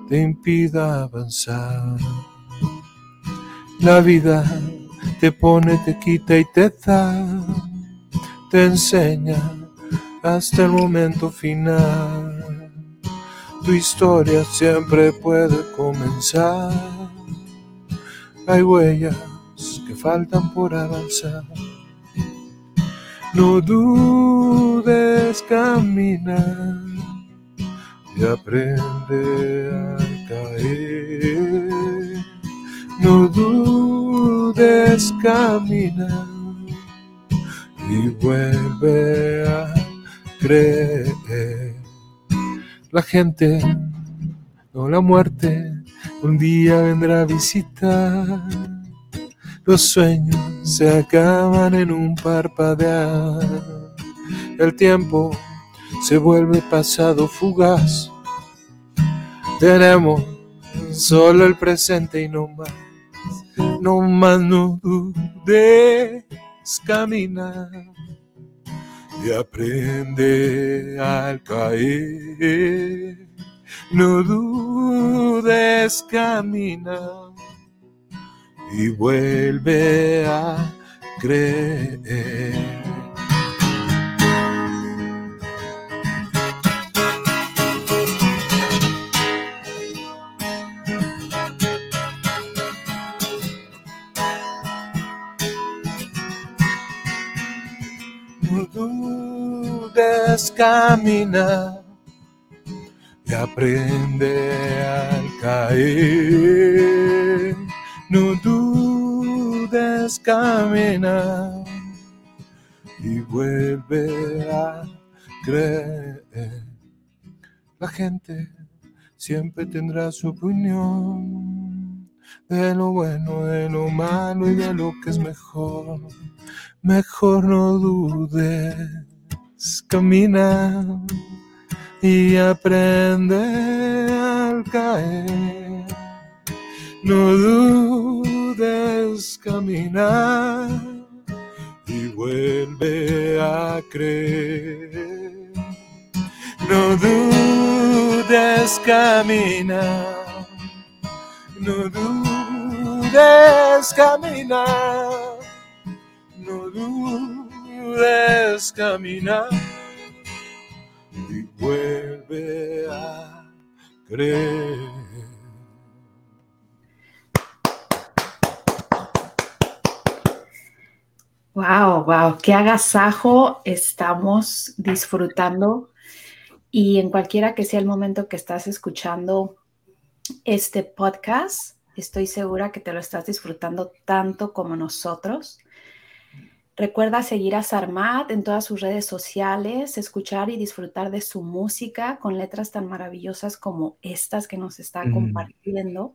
te impida avanzar. La vida te pone, te quita y te da, te enseña hasta el momento final. Tu historia siempre puede comenzar. Hay huellas que faltan por avanzar. No dudes caminar y aprende a caer. No dudes caminar y vuelve a creer. La gente o la muerte un día vendrá a visitar. Los sueños se acaban en un parpadear. El tiempo se vuelve pasado fugaz. Tenemos solo el presente y no más. No más no dudes caminar y aprende al caer. No dudes caminar y vuelve a creer. Camina y aprende al caer. No dudes, camina y vuelve a creer. La gente siempre tendrá su opinión de lo bueno, de lo malo y de lo que es mejor. Mejor no dudes camina y aprende al caer. No dudes caminar y vuelve a creer. No dudes caminar, no dudes caminar, no dudes puedes caminar y vuelve a creer. Wow, wow, qué agasajo estamos disfrutando. Y en cualquiera que sea el momento que estás escuchando este podcast, estoy segura que te lo estás disfrutando tanto como nosotros. Recuerda seguir a Sarmat en todas sus redes sociales, escuchar y disfrutar de su música con letras tan maravillosas como estas que nos está mm. compartiendo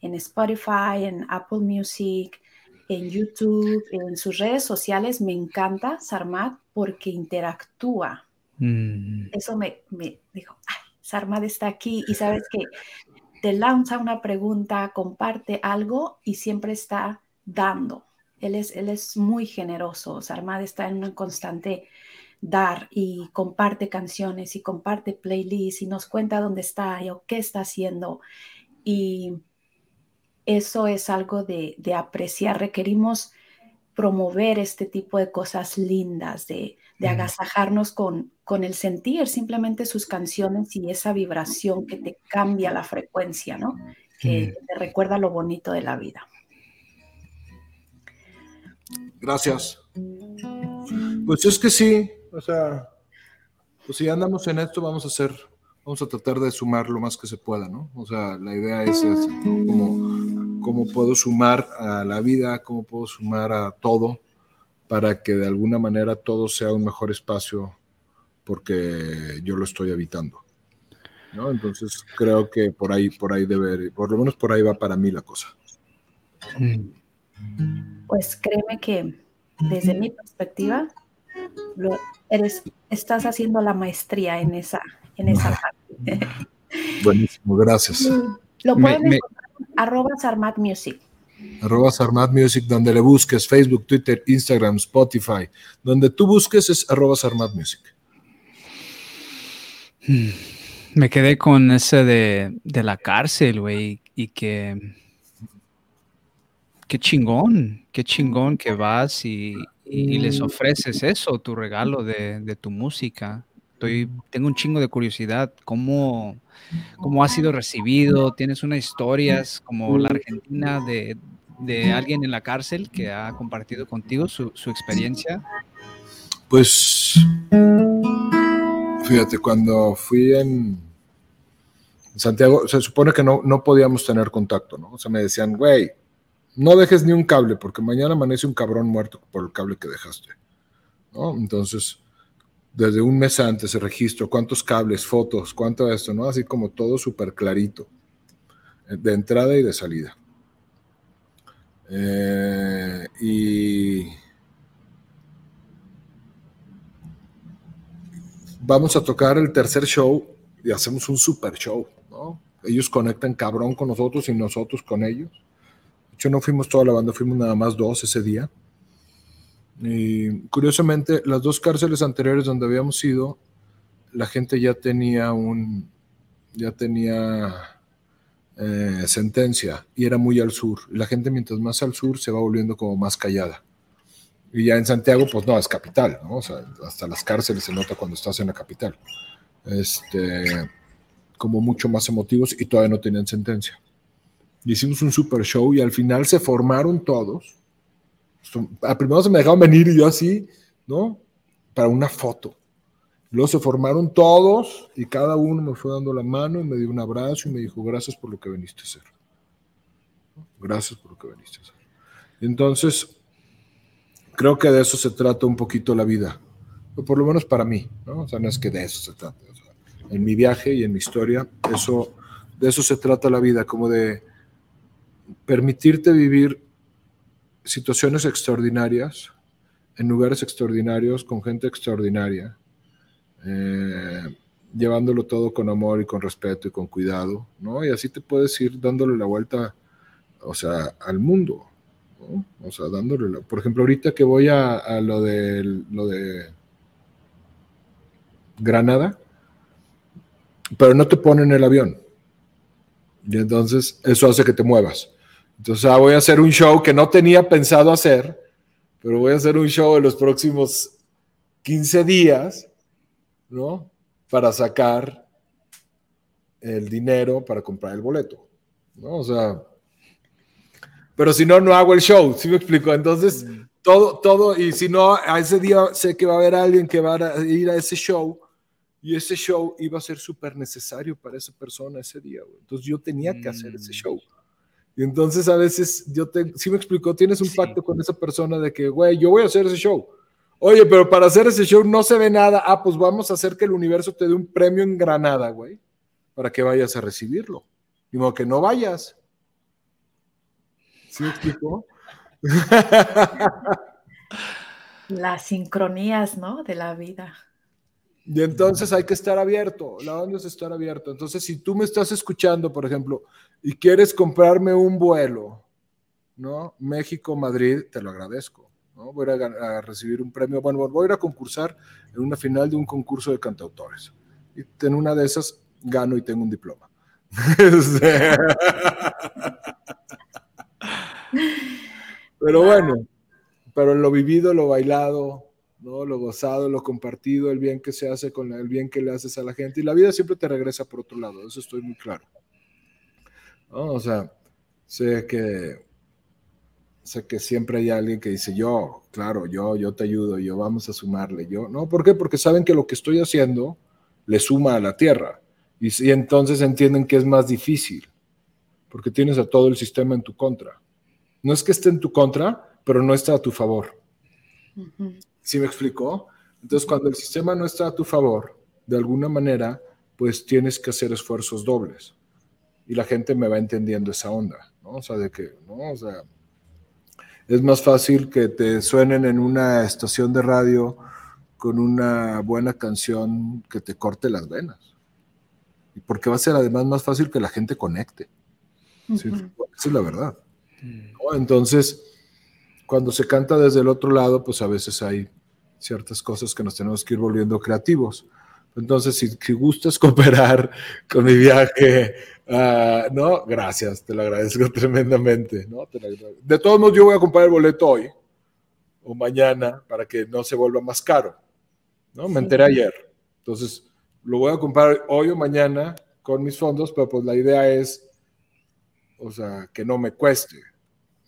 en Spotify, en Apple Music, en YouTube, en sus redes sociales. Me encanta Sarmat porque interactúa. Mm. Eso me, me dijo, ay, Sarmat está aquí y sabes que te lanza una pregunta, comparte algo y siempre está dando él es, él es muy generoso. Sarmad está en un constante dar y comparte canciones y comparte playlists y nos cuenta dónde está o qué está haciendo. Y eso es algo de, de apreciar. Requerimos promover este tipo de cosas lindas, de, agasajarnos con, con el sentir simplemente sus canciones y esa vibración que te cambia la frecuencia, ¿no? Que te recuerda lo bonito de la vida. Gracias. Pues es que sí, o sea, pues si andamos en esto, vamos a hacer, vamos a tratar de sumar lo más que se pueda, ¿no? O sea, la idea es, es como cómo puedo sumar a la vida, cómo puedo sumar a todo para que de alguna manera todo sea un mejor espacio porque yo lo estoy habitando. ¿no? Entonces creo que por ahí, por ahí debe, por lo menos por ahí va para mí la cosa. Pues créeme que desde mi perspectiva, eres, estás haciendo la maestría en esa, en esa parte. Buenísimo, gracias. Lo pueden arroba Sarmat Music. Arroba Sarmat Music, donde le busques Facebook, Twitter, Instagram, Spotify. Donde tú busques es arroba Sarmat Music. Me quedé con ese de, la cárcel, güey, y que... Qué chingón, qué chingón que vas y, les ofreces eso, tu regalo de, de tu música. Estoy, tengo un chingo de curiosidad. ¿Cómo, cómo ha sido recibido, tienes unas historias como la Argentina de, alguien en la cárcel que ha compartido contigo su, experiencia. Pues, fíjate, cuando fui en Santiago, se supone que no, no podíamos tener contacto, ¿no? O sea, me decían, güey, no dejes ni un cable, porque mañana amanece un cabrón muerto por el cable que dejaste. Entonces, desde un mes antes el registro, cuántos cables, fotos, cuánto esto, ¿no? Así como todo súper clarito, eh, de entrada y de salida. Eh, y vamos a tocar el tercer show y hacemos un super show, ¿no? Ellos conectan cabrón con nosotros y nosotros con ellos. Hecho, no fuimos toda la banda, fuimos nada más dos ese día. Y curiosamente, las dos cárceles anteriores donde habíamos ido, la gente ya tenía un, ya tenía eh, sentencia y era muy al sur. la gente mientras más al sur se va volviendo como más callada. Y ya en Santiago, pues no, es capital, ¿no? O sea, hasta las cárceles se nota cuando estás en la capital. Este, como mucho más emotivos y todavía no tenían sentencia. Hicimos un super show y al final se formaron todos a primero se me dejaron venir y yo así, ¿no? Para una foto. Luego se formaron todos y cada uno me fue dando la mano y me dio un abrazo y me dijo, gracias por lo que veniste a hacer. Gracias por lo que veniste a hacer. entonces, creo que de eso se trata un poquito la vida, o por lo menos para mí, ¿no? O sea, no es que de eso se trata. en mi viaje y en mi historia, eso, de eso se trata la vida, como de permitirte vivir situaciones extraordinarias, en lugares extraordinarios, con gente extraordinaria, eh, llevándolo todo con amor y con respeto y con cuidado, ¿no? Y así te puedes ir dándole la vuelta, o sea, al mundo. O sea, dándole, la, por ejemplo, ahorita que voy a, lo, de, lo de Granada, pero no te ponen el avión. Y entonces eso hace que te muevas. Entonces ah, voy a hacer un show que no tenía pensado hacer, pero voy a hacer un show en los próximos 15 días, ¿no? Para sacar el dinero para comprar el boleto, ¿no? O sea, pero si no, no hago el show, ¿sí me explico? Entonces, mm. todo, todo, y si no, a ese día sé que va a haber alguien que va a ir a ese show, y ese show iba a ser súper necesario para esa persona ese día, Entonces yo tenía que hacer ese mm. show. Y entonces a veces yo te, sí me explicó, tienes un pacto con esa persona de que, güey, yo voy a hacer ese show. Oye, pero para hacer ese show no se ve nada. Ah, pues vamos a hacer que el universo te dé un premio en Granada, güey, para que vayas a recibirlo. Y modo que no vayas. ¿Sí me explicó? Las sincronías, ¿no? De la vida. Y entonces hay que estar abierto, la onda es estar abierto. Entonces, si tú me estás escuchando, por ejemplo, y quieres comprarme un vuelo, ¿no? México-Madrid, te lo agradezco. ¿no? Voy a, ir a, a recibir un premio, bueno, voy a ir a concursar en una final de un concurso de cantautores. Y en una de esas gano y tengo un diploma. pero bueno, pero lo vivido, lo bailado, ¿no? Lo gozado, lo compartido, el bien que se hace con el bien que le haces a la gente. Y la vida siempre te regresa por otro lado, eso estoy muy claro. ¿No? O sea, sé que sé que siempre hay alguien que dice, yo, claro, yo, yo te ayudo, yo vamos a sumarle, yo, ¿no? ¿Por qué? Porque saben que lo que estoy haciendo le suma a la tierra y, y entonces entienden que es más difícil, porque tienes a todo el sistema en tu contra. No es que esté en tu contra, pero no está a tu favor. ¿Sí me explicó? Entonces, cuando el sistema no está a tu favor, de alguna manera, pues tienes que hacer esfuerzos dobles. Y la gente me va entendiendo esa onda, ¿no? O sea, de que, ¿no? O sea, es más fácil que te suenen en una estación de radio con una buena canción que te corte las venas. Y porque va a ser además más fácil que la gente conecte. Esa es la verdad. ¿no? Entonces, cuando se canta desde el otro lado, pues a veces hay ciertas cosas que nos tenemos que ir volviendo creativos. Entonces, si, si gustas cooperar con mi viaje, ah, no, gracias, te lo agradezco tremendamente. ¿no? Te lo. De todos modos, yo voy a comprar el boleto hoy o mañana para que no se vuelva más caro. ¿no? Me enteré ayer. Entonces, lo voy a comprar hoy o mañana con mis fondos, pero pues la idea es, o sea, que no me cueste.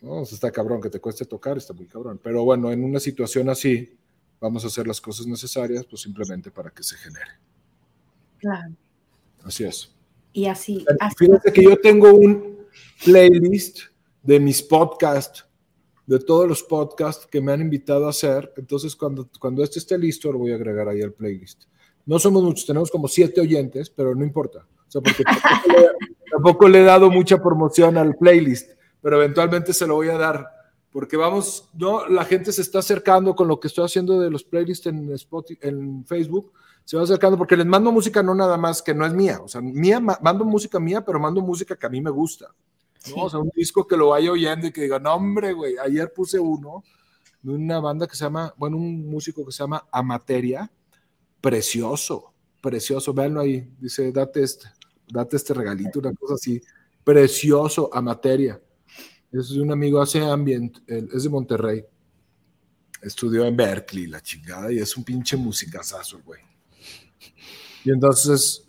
¿no? O sea, está cabrón, que te cueste tocar, está muy cabrón. Pero bueno, en una situación así, vamos a hacer las cosas necesarias, pues simplemente para que se genere. Claro. Así es. Y así, así Fíjate que yo tengo un playlist de mis podcasts, de todos los podcasts que me han invitado a hacer. Entonces, cuando, cuando este esté listo, lo voy a agregar ahí al playlist. No somos muchos, tenemos como siete oyentes, pero no importa. O sea, porque tampoco le, tampoco le he dado mucha promoción al playlist, pero eventualmente se lo voy a dar. Porque vamos, no, la gente se está acercando con lo que estoy haciendo de los playlists en, Spotify, en Facebook, se va acercando porque les mando música no nada más que no es mía, o sea, mía, ma- mando música mía, pero mando música que a mí me gusta. ¿no? Sí. O sea, un disco que lo vaya oyendo y que diga, no, hombre, güey, ayer puse uno de una banda que se llama, bueno, un músico que se llama Amateria, precioso, precioso, véanlo ahí, dice, date este, date este regalito, una cosa así, precioso, Amateria. Es un amigo, hace ambient, es de Monterrey, estudió en Berkeley, la chingada, y es un pinche musicazazo, güey. Y entonces,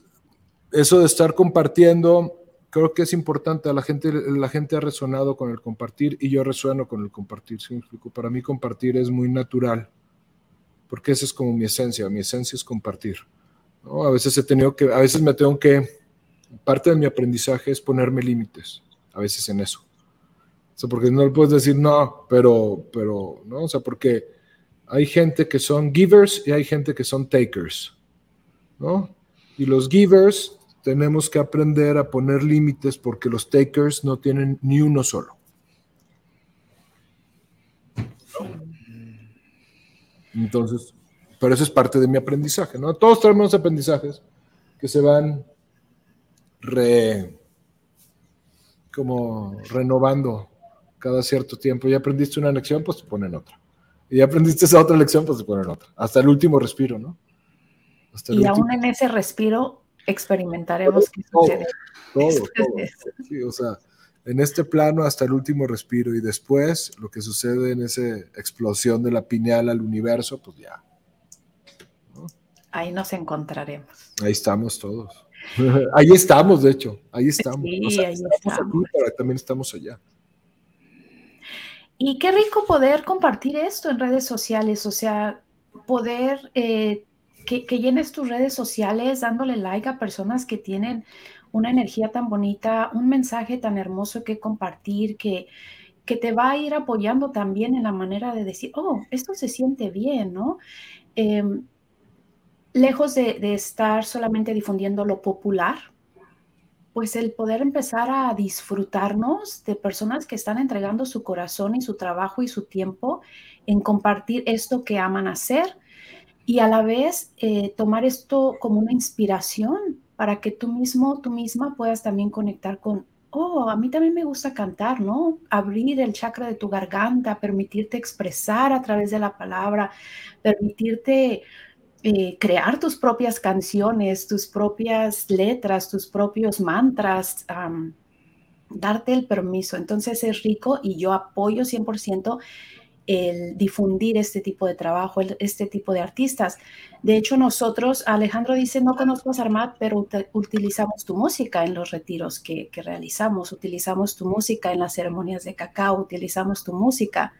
eso de estar compartiendo, creo que es importante. A la gente, la gente ha resonado con el compartir y yo resueno con el compartir. ¿sí me explico? Para mí compartir es muy natural, porque esa es como mi esencia. Mi esencia es compartir. A veces he tenido que, a veces me tengo que, parte de mi aprendizaje es ponerme límites, a veces en eso. Sea, porque no le puedes decir no, pero, pero, ¿no? O sea, porque hay gente que son givers y hay gente que son takers, ¿no? Y los givers tenemos que aprender a poner límites porque los takers no tienen ni uno solo. Entonces, pero eso es parte de mi aprendizaje, ¿no? Todos tenemos aprendizajes que se van re, como renovando cada cierto tiempo. Ya aprendiste una lección, pues te ponen otra. Y ya aprendiste esa otra lección, pues te ponen otra. Hasta el último respiro, ¿no? Hasta el Y último- aún en ese respiro experimentaremos qué Todo, sucede. todo, todo. Sí, o sea, en este plano hasta el último respiro y después lo que sucede en esa explosión de la pineal al universo, pues ya, Ahí nos encontraremos. ahí estamos todos. ahí estamos, de hecho, ahí estamos. Sí, O sea, ahí estamos estamos. aquí, pero también estamos allá. Y qué rico poder compartir esto en redes sociales, o sea, poder eh, que, llenes tus redes sociales dándole like a personas que tienen una energía tan bonita, un mensaje tan hermoso que compartir, que, que te va a ir apoyando también en la manera de decir, oh, esto se siente bien, ¿no? Em, lejos de, de estar solamente difundiendo lo popular, pues el poder empezar a disfrutarnos de personas que están entregando su corazón y su trabajo y su tiempo en compartir esto que aman hacer y a la vez eh, tomar esto como una inspiración para que tú mismo, tú misma puedas también conectar con oh, a mí también me gusta cantar, ¿no? Abrir el chakra de tu garganta, permitirte expresar a través de la palabra, permitirte eh, crear tus propias canciones, tus propias letras, tus propios mantras, darte el permiso. Entonces es rico y yo apoyo 100% el difundir este tipo de trabajo, este tipo de artistas. De hecho, nosotros, Alejandro dice, no conozco a Sarmat, pero utilizamos tu música en los retiros que, realizamos, utilizamos tu música en las ceremonias de cacao, utilizamos tu música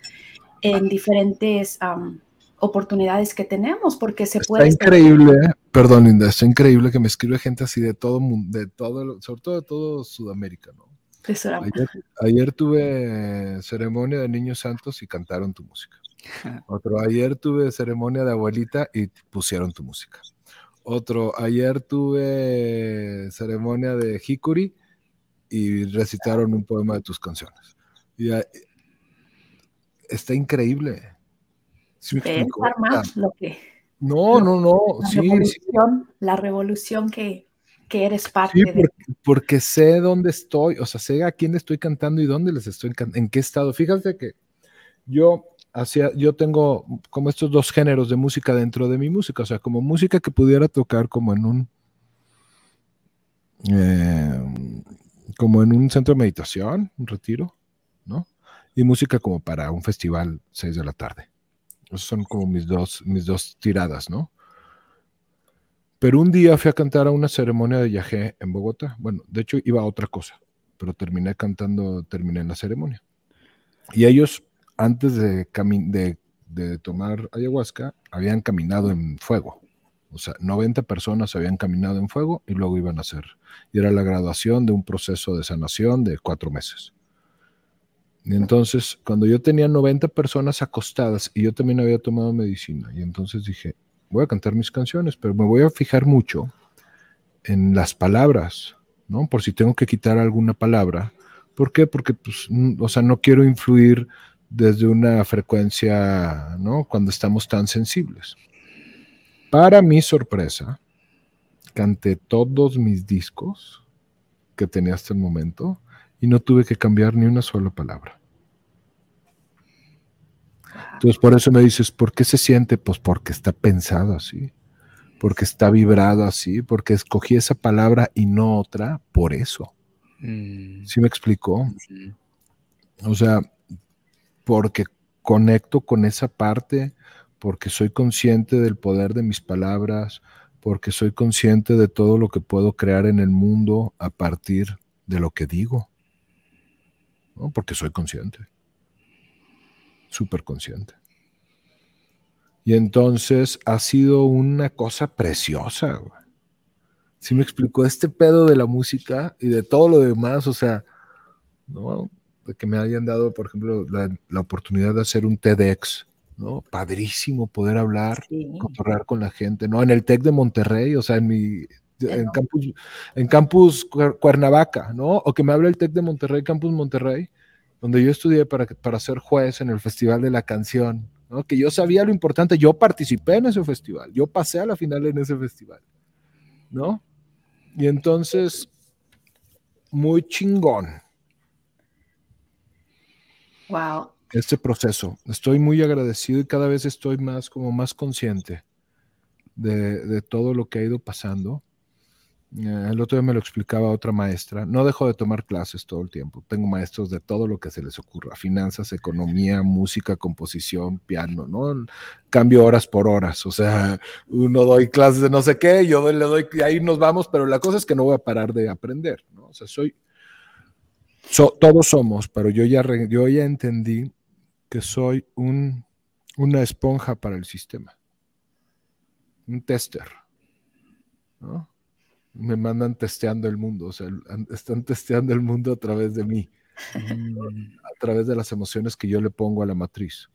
en diferentes oportunidades que tenemos, porque se puede... Está increíble, perdón Linda, está increíble que me escribe gente así de todo mundo, de todo, sobre todo de todo Sudamérica, ¿no? Ayer, tuve ceremonia de niños santos y cantaron tu música. Otro, ayer tuve ceremonia de abuelita y pusieron tu música. Otro, ayer tuve ceremonia de Hikuri y recitaron un poema de tus canciones. Y, está increíble. No, no, no. la revolución que, que eres parte porque, de. Porque sé dónde estoy, o sea, sé a quién estoy cantando y dónde les estoy cantando, en qué estado. Fíjate que yo hacía, yo tengo como estos dos géneros de música dentro de mi música, o sea, como música que pudiera tocar como en un. Eh, como en un centro de meditación, un retiro, ¿no? Y música como para un festival 6 de la tarde. Son como mis dos, mis dos tiradas, ¿no? Pero un día fui a cantar a una ceremonia de yagé en Bogotá. Bueno, de hecho iba a otra cosa, pero terminé cantando, terminé en la ceremonia. Y ellos, antes de, de, de tomar ayahuasca, habían caminado en fuego. O sea, 90 personas habían caminado en fuego y luego iban a hacer. Y era la graduación de un proceso de sanación de cuatro meses. Entonces, cuando yo tenía 90 personas acostadas y yo también había tomado medicina, y entonces dije, voy a cantar mis canciones, pero me voy a fijar mucho en las palabras, ¿no? Por si tengo que quitar alguna palabra. ¿Por qué? Porque, pues, o sea, no quiero influir desde una frecuencia, ¿no? Cuando estamos tan sensibles. Para mi sorpresa, canté todos mis discos que tenía hasta el momento y no tuve que cambiar ni una sola palabra. Entonces, por eso me dices, ¿por qué se siente? Pues porque está pensado así, porque está vibrado así, porque escogí esa palabra y no otra, por eso. Mm. ¿Sí me explicó? O sea, porque conecto con esa parte, porque soy consciente del poder de mis palabras, porque soy consciente de todo lo que puedo crear en el mundo a partir de lo que digo. Porque soy consciente súper consciente. Y entonces ha sido una cosa preciosa. si me explicó este pedo de la música y de todo lo demás, o sea, ¿no? De que me hayan dado, por ejemplo, la, oportunidad de hacer un TEDx, ¿no? Padrísimo poder hablar, sí. con la gente, ¿no? En el TEC de Monterrey, o sea, en mi, en campus, en campus Cuernavaca, ¿no? O que me hable el TEC de Monterrey, Campus Monterrey, donde yo estudié para, para ser juez en el Festival de la Canción, ¿no? que yo sabía lo importante, yo participé en ese festival, yo pasé a la final en ese festival, ¿no? Y entonces, muy chingón. Wow. Este proceso. Estoy muy agradecido y cada vez estoy más como más consciente de, de todo lo que ha ido pasando eh, el otro día me lo explicaba otra maestra. No dejo de tomar clases todo el tiempo. Tengo maestros de todo lo que se les ocurra. Finanzas, economía, música, composición, piano, ¿no? Cambio horas por horas. O sea, uno doy clases de no sé qué, yo le doy, ahí nos vamos, pero la cosa es que no voy a parar de aprender, ¿no? O sea, soy, todos somos, pero yo ya, yo ya entendí que soy un, una esponja para el sistema. Un tester, ¿no? Me mandan testeando el mundo, o sea, están testeando el mundo a través de mí, a través de las emociones que yo le pongo a la matriz,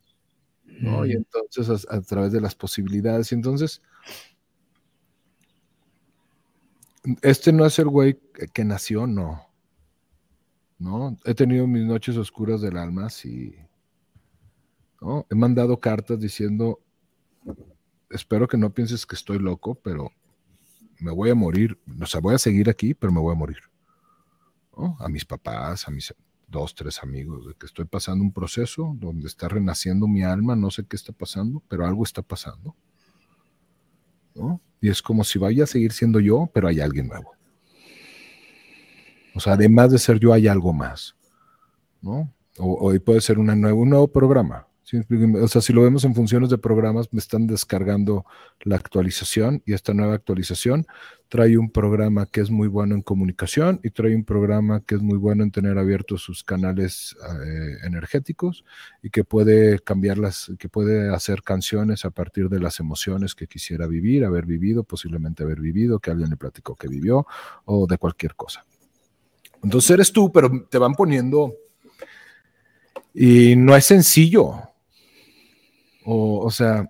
¿no? Y mm. entonces a, través de las posibilidades, y entonces, este no es el güey que, nació, no, ¿no? He tenido mis noches oscuras del alma, sí, ¿no? He mandado cartas diciendo, espero que no pienses que estoy loco, pero me voy a morir, o sea, voy a seguir aquí, pero me voy a morir. A mis papás, a mis dos, tres amigos, de que estoy pasando un proceso donde está renaciendo mi alma, no sé qué está pasando, pero algo está pasando. ¿no? Y es como si vaya a seguir siendo yo, pero hay alguien nuevo. O sea, además de ser yo, hay algo más. ¿no? O, puede ser una un nuevo programa. O sea, si lo vemos en funciones de programas, me están descargando la actualización y esta nueva actualización trae un programa que es muy bueno en comunicación y trae un programa que es muy bueno en tener abiertos sus canales eh, energéticos y que puede cambiarlas, que puede hacer canciones a partir de las emociones que quisiera vivir, haber vivido, posiblemente haber vivido, que alguien le platicó que vivió o de cualquier cosa. Entonces eres tú, pero te van poniendo y no es sencillo. O, o sea,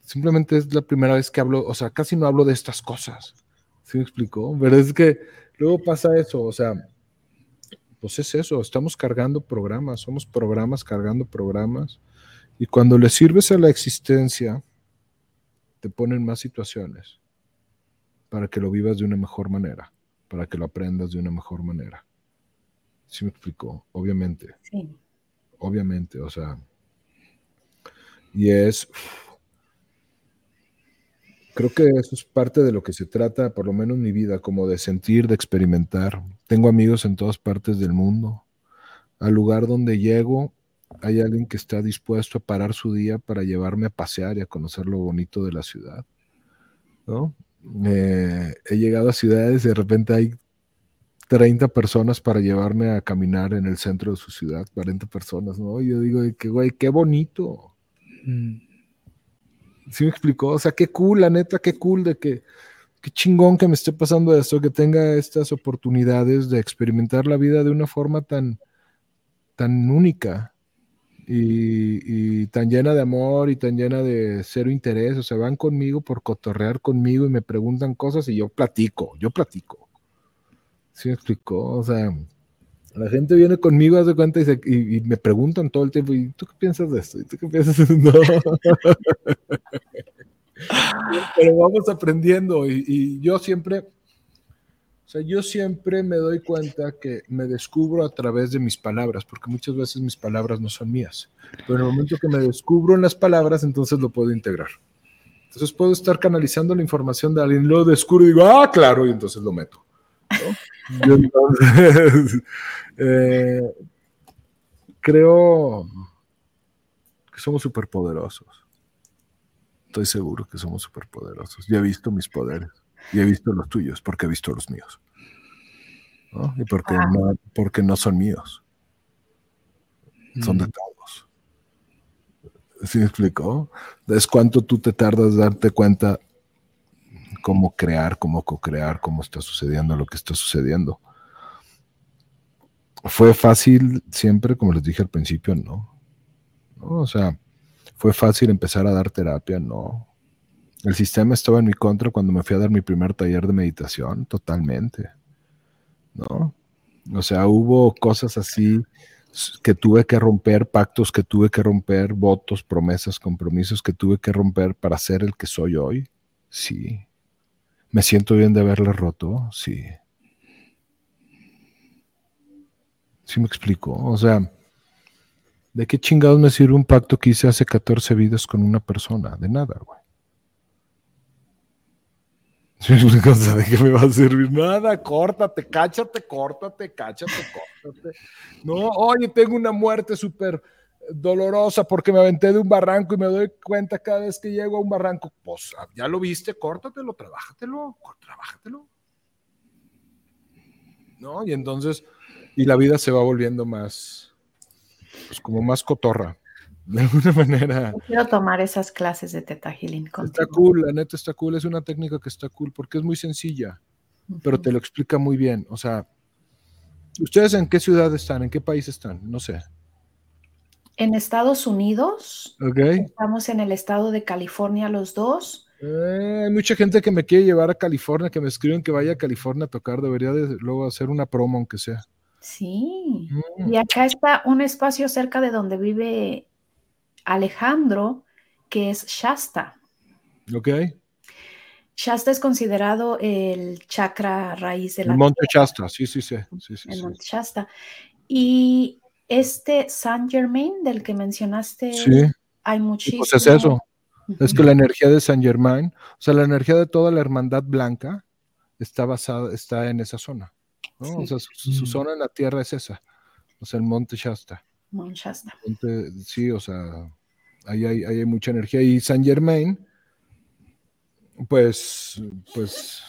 simplemente es la primera vez que hablo, o sea, casi no hablo de estas cosas. ¿Sí me explicó? Pero es que luego pasa eso, o sea, pues es eso, estamos cargando programas, somos programas cargando programas. Y cuando le sirves a la existencia, te ponen más situaciones para que lo vivas de una mejor manera, para que lo aprendas de una mejor manera. ¿Sí me explicó? Obviamente. Sí. Obviamente, o sea, y es, creo que eso es parte de lo que se trata, por lo menos en mi vida, como de sentir, de experimentar. Tengo amigos en todas partes del mundo. Al lugar donde llego, hay alguien que está dispuesto a parar su día para llevarme a pasear y a conocer lo bonito de la ciudad. ¿no? Eh, he llegado a ciudades y de repente hay 30 personas para llevarme a caminar en el centro de su ciudad, 40 personas, ¿no? Y yo digo, que güey, qué bonito. Mm. ¿Sí me explicó? O sea, qué cool, la neta, qué cool de que, qué chingón que me esté pasando esto, que tenga estas oportunidades de experimentar la vida de una forma tan, tan única y, tan llena de amor y tan llena de cero interés. O sea, van conmigo por cotorrear conmigo y me preguntan cosas y yo platico, yo platico. ¿Sí me explicó? O sea, la gente viene conmigo, hace cuenta, y, me preguntan todo el tiempo, ¿y tú qué piensas de esto? ¿Y tú qué piensas de esto? Pero vamos aprendiendo y, yo siempre, o sea, yo siempre me doy cuenta que me descubro a través de mis palabras, porque muchas veces mis palabras no son mías. Pero en el momento que me descubro en las palabras, entonces lo puedo integrar. Entonces puedo estar canalizando la información de alguien, lo descubro y digo, ah, claro, y entonces lo meto. ¿no? Entonces, eh, creo que somos superpoderosos. Estoy seguro que somos superpoderosos. Ya he visto mis poderes y he visto los tuyos porque he visto los míos. Y porque, ah. no, porque no son míos. Son de mm. todos. ¿Sí me explico? Es cuánto tú te tardas darte cuenta cómo crear, cómo co-crear, cómo está sucediendo lo que está sucediendo. Fue fácil siempre, como les dije al principio, no. O sea, fue fácil empezar a dar terapia, no. El sistema estaba en mi contra cuando me fui a dar mi primer taller de meditación, totalmente. ¿No? O sea, hubo cosas así que tuve que romper, pactos que tuve que romper, votos, promesas, compromisos que tuve que romper para ser el que soy hoy. Sí. ¿Me siento bien de haberla roto? Sí. ¿Sí me explico? O sea, ¿de qué chingados me sirve un pacto que hice hace 14 vidas con una persona? De nada, güey. ¿De qué me va a servir? Nada, córtate, cáchate, córtate, cáchate, córtate. No, oye, tengo una muerte súper dolorosa porque me aventé de un barranco y me doy cuenta cada vez que llego a un barranco. Pues ya lo viste, córtatelo, trabájatelo, trabájatelo. ¿No? Y entonces y la vida se va volviendo más, pues como más cotorra, de alguna manera. Quiero tomar esas clases de Teta Healing. Está cool, la neta está cool, es una técnica que está cool porque es muy sencilla, pero te lo explica muy bien. O sea, ¿ustedes en qué ciudad están? ¿En qué país están? No sé. En Estados Unidos. Ok. Estamos en el estado de California los dos. Eh, hay mucha gente que me quiere llevar a California, que me escriben que vaya a California a tocar. Debería de luego hacer una promo, aunque sea. Sí, mm. y acá está un espacio cerca de donde vive Alejandro, que es Shasta. Ok. Shasta es considerado el chakra raíz de la El Monte Shasta, sí, sí, sí. sí, sí, el sí. Monte Shasta. Y este Saint Germain del que mencionaste, Sí, hay muchísimo. pues es eso. Es que la energía de San Germain, o sea, la energía de toda la hermandad blanca está basada, está en esa zona. ¿no? O Sí. sea, su, su zona en la tierra es esa. O sea, el Monte Shasta. Monte Shasta. Monte- sí, o sea, ahí hay, ahí hay mucha energía. Y San Germain, pues, pues,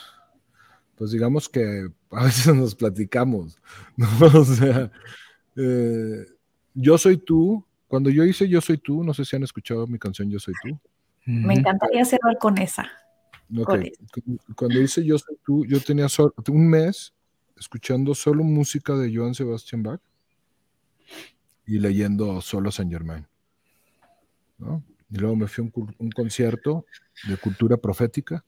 pues digamos que a veces nos platicamos, ¿no? O sea, eh, yo soy tú. Cuando yo hice Yo soy tú, no sé si han escuchado mi canción Yo soy tú. Me encantaría cerrar con esa. Ok, Con eso. cu- Cuando hice Yo soy tú, yo tenía un mes escuchando solo música de Johann Sebastian Bach y leyendo solo Saint Germain. ¿no? Y luego me fui a un concierto de cultura profética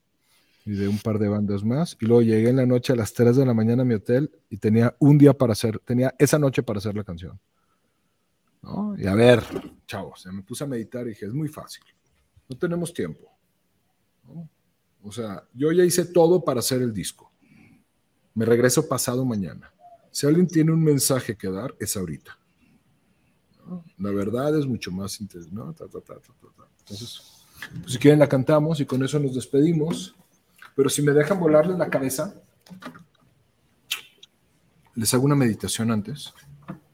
y de un par de bandas más. Y luego llegué en la noche a las 3 de la mañana a mi hotel y tenía un día para hacer, tenía esa noche para hacer la canción. ¿no? Y a ver, chavos, me puse a meditar y dije, es muy fácil. No tenemos tiempo. ¿no? O sea, yo ya hice todo para hacer el disco. Me regreso pasado mañana. Si alguien tiene un mensaje que dar, es ahorita. ¿no? La verdad es mucho más interesante. Entonces, pues, si quieren la cantamos y con eso nos despedimos. Pero si me dejan volarles la cabeza, les hago una meditación antes.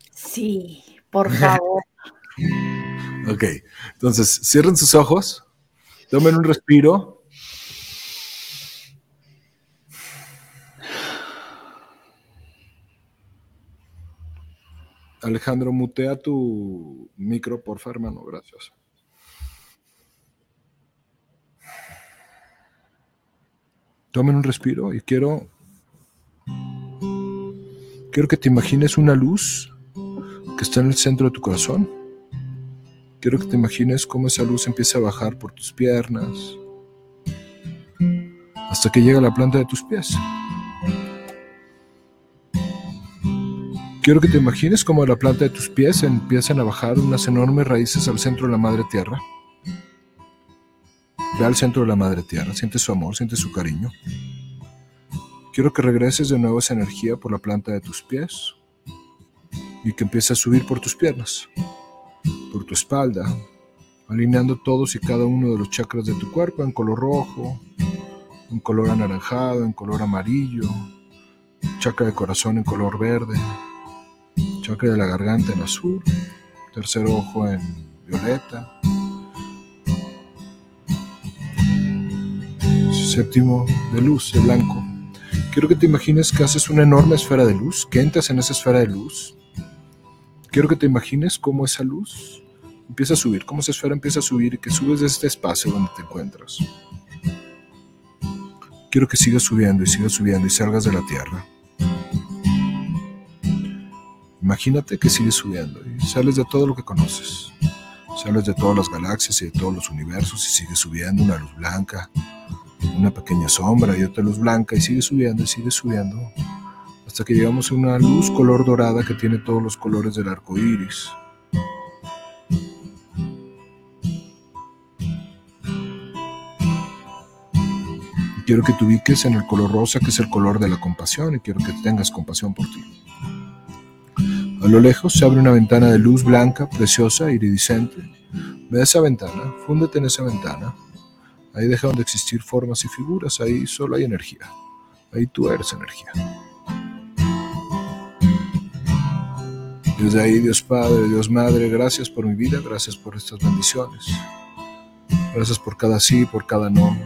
Sí, por favor. Ok, entonces cierren sus ojos, tomen un respiro. Alejandro, mutea tu micro, porfa, hermano, gracias. Tomen un respiro y quiero quiero que te imagines una luz que está en el centro de tu corazón. Quiero que te imagines cómo esa luz empieza a bajar por tus piernas hasta que llega a la planta de tus pies. Quiero que te imagines cómo la planta de tus pies empiezan a bajar unas enormes raíces al centro de la madre tierra. Ve al centro de la madre tierra, siente su amor, siente su cariño. Quiero que regreses de nuevo esa energía por la planta de tus pies y que empiece a subir por tus piernas por tu espalda, alineando todos y cada uno de los chakras de tu cuerpo en color rojo, en color anaranjado, en color amarillo, chakra de corazón en color verde, chakra de la garganta en azul, tercer ojo en violeta, séptimo de luz, de blanco. Quiero que te imagines que haces una enorme esfera de luz, que entras en esa esfera de luz. Quiero que te imagines cómo esa luz empieza a subir, cómo esa esfera empieza a subir y que subes de este espacio donde te encuentras. Quiero que sigas subiendo y sigas subiendo y salgas de la tierra. Imagínate que sigues subiendo y sales de todo lo que conoces. Sales de todas las galaxias y de todos los universos y sigues subiendo una luz blanca, una pequeña sombra y otra luz blanca y sigues subiendo y sigues subiendo hasta que llegamos a una luz color dorada que tiene todos los colores del arco iris. Quiero que te ubiques en el color rosa, que es el color de la compasión, y quiero que tengas compasión por ti. A lo lejos se abre una ventana de luz blanca, preciosa, iridiscente. Ve a esa ventana, fúndete en esa ventana. Ahí dejaron de existir formas y figuras, ahí solo hay energía. Ahí tú eres energía. Desde ahí, Dios Padre, Dios Madre, gracias por mi vida, gracias por estas bendiciones. Gracias por cada sí, por cada no.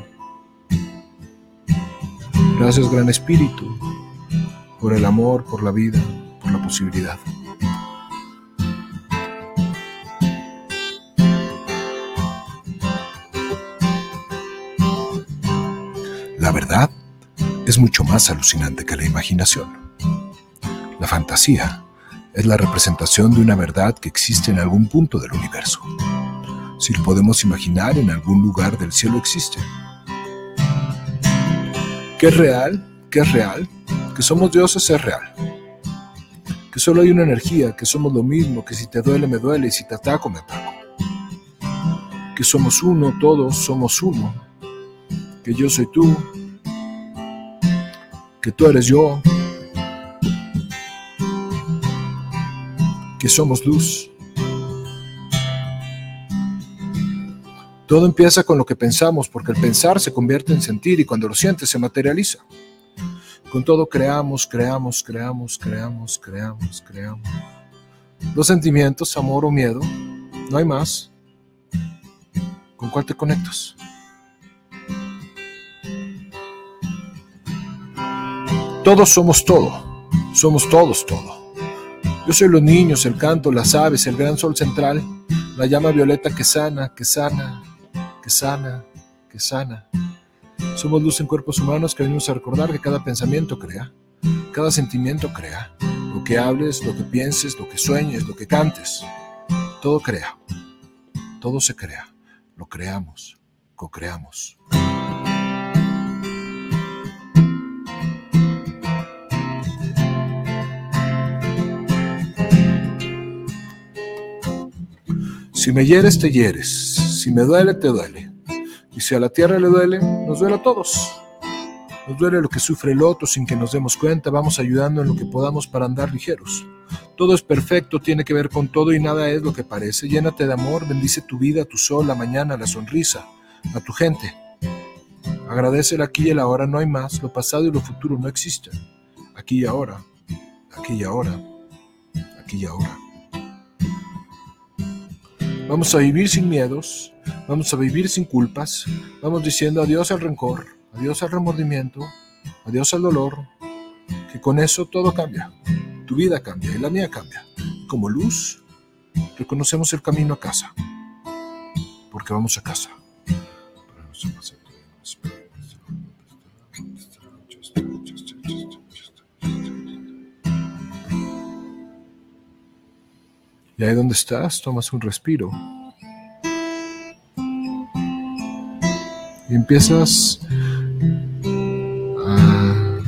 Gracias, Gran Espíritu, por el amor, por la vida, por la posibilidad. La verdad es mucho más alucinante que la imaginación. La fantasía es la representación de una verdad que existe en algún punto del universo. Si lo podemos imaginar, en algún lugar del cielo existe. ¿Qué es real? ¿Qué es real? Que somos dioses es real. Que solo hay una energía, que somos lo mismo, que si te duele me duele y si te ataco me ataco. Que somos uno, todos somos uno. Que yo soy tú, que tú eres yo, que somos luz. Todo empieza con lo que pensamos, porque el pensar se convierte en sentir y cuando lo sientes se materializa. Con todo creamos, creamos, creamos, creamos, creamos, creamos. Los sentimientos, amor o miedo, no hay más. ¿Con cuál te conectas? Todos somos todo, somos todos todo. Yo soy los niños, el canto, las aves, el gran sol central, la llama violeta que sana, que sana, que sana, que sana. Somos luz en cuerpos humanos que venimos a recordar que cada pensamiento crea, cada sentimiento crea. Lo que hables, lo que pienses, lo que sueñes, lo que cantes, todo crea. Todo se crea. Lo creamos, co-creamos. Si me hieres, te hieres. Si me duele, te duele. Y si a la tierra le duele, nos duele a todos. Nos duele lo que sufre el otro sin que nos demos cuenta, vamos ayudando en lo que podamos para andar ligeros. Todo es perfecto, tiene que ver con todo y nada es lo que parece. Llénate de amor, bendice tu vida, tu sol, la mañana, la sonrisa, a tu gente. Agradece el aquí y el ahora, no hay más, lo pasado y lo futuro no existen. Aquí y ahora, aquí y ahora, aquí y ahora. Vamos a vivir sin miedos, vamos a vivir sin culpas, vamos diciendo adiós al rencor, adiós al remordimiento, adiós al dolor, que con eso todo cambia, tu vida cambia y la mía cambia. Como luz, reconocemos el camino a casa, porque vamos a casa. Y ahí donde estás, tomas un respiro. Y empiezas a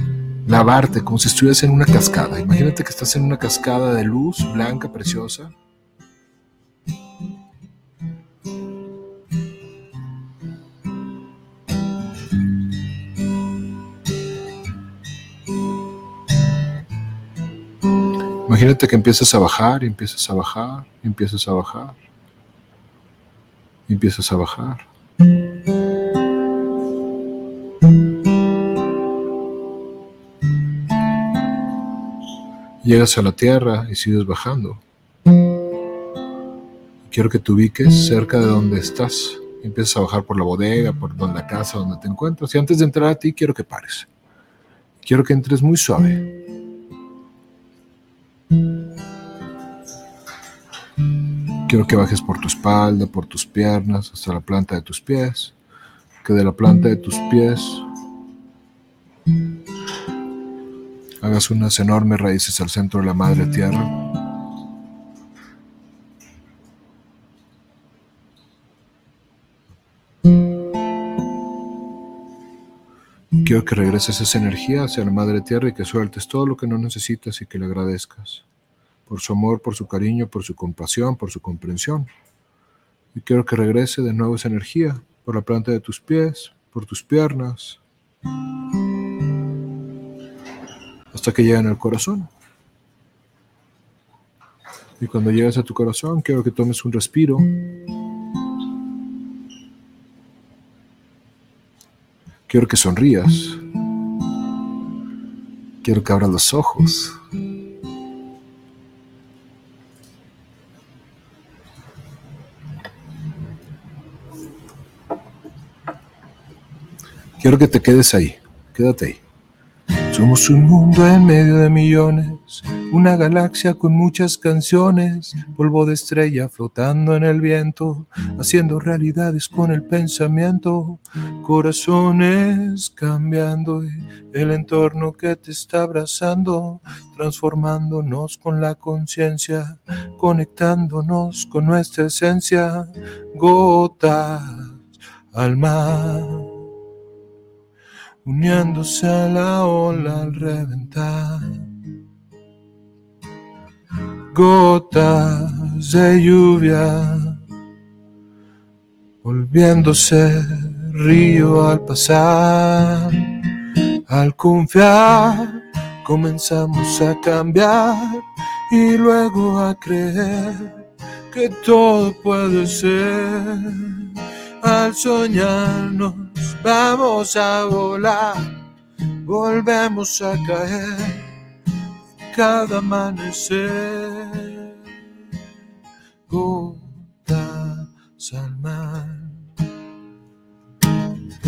lavarte como si estuvieras en una cascada. Imagínate que estás en una cascada de luz blanca, preciosa. Imagínate que empiezas a bajar empiezas a bajar empiezas a bajar empiezas a bajar. Llegas a la tierra y sigues bajando. Quiero que te ubiques cerca de donde estás. Empiezas a bajar por la bodega, por la casa donde te encuentras. Y antes de entrar a ti, quiero que pares. Quiero que entres muy suave. Quiero que bajes por tu espalda, por tus piernas, hasta la planta de tus pies. Que de la planta de tus pies hagas unas enormes raíces al centro de la madre tierra. Quiero que regreses esa energía hacia la madre tierra y que sueltes todo lo que no necesitas y que le agradezcas por su amor, por su cariño, por su compasión, por su comprensión. Y quiero que regrese de nuevo esa energía por la planta de tus pies, por tus piernas, hasta que lleguen al corazón. Y cuando llegues a tu corazón, quiero que tomes un respiro. Quiero que sonrías. Quiero que abras los ojos. Quiero que te quedes ahí, quédate ahí. Somos un mundo en medio de millones, una galaxia con muchas canciones, polvo de estrella flotando en el viento, haciendo realidades con el pensamiento, corazones cambiando el entorno que te está abrazando, transformándonos con la conciencia, conectándonos con nuestra esencia, gotas al mar uniéndose a la ola al reventar. Gotas de lluvia, volviéndose río al pasar, al confiar, comenzamos a cambiar y luego a creer que todo puede ser. Al soñarnos vamos a volar, volvemos a caer cada amanecer.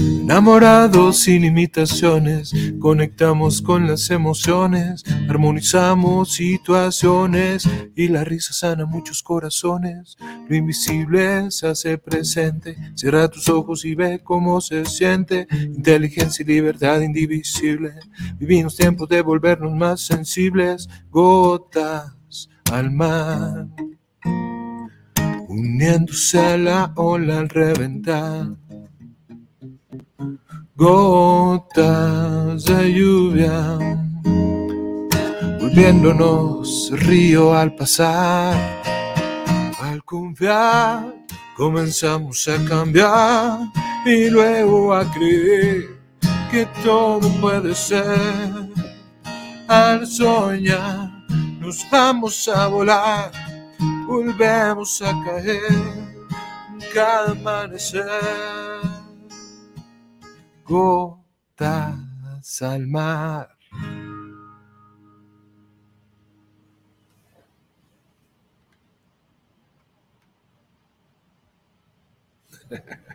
Enamorados sin imitaciones, conectamos con las emociones, armonizamos situaciones y la risa sana muchos corazones. Lo invisible se hace presente, cierra tus ojos y ve cómo se siente. Inteligencia y libertad indivisible, vivimos tiempos de volvernos más sensibles, gotas al mar, uniéndose a la ola al reventar gotas de lluvia, volviéndonos río al pasar, al confiar, comenzamos a cambiar y luego a creer que todo puede ser. Al soñar, nos vamos a volar, volvemos a caer cada amanecer gotas al mar.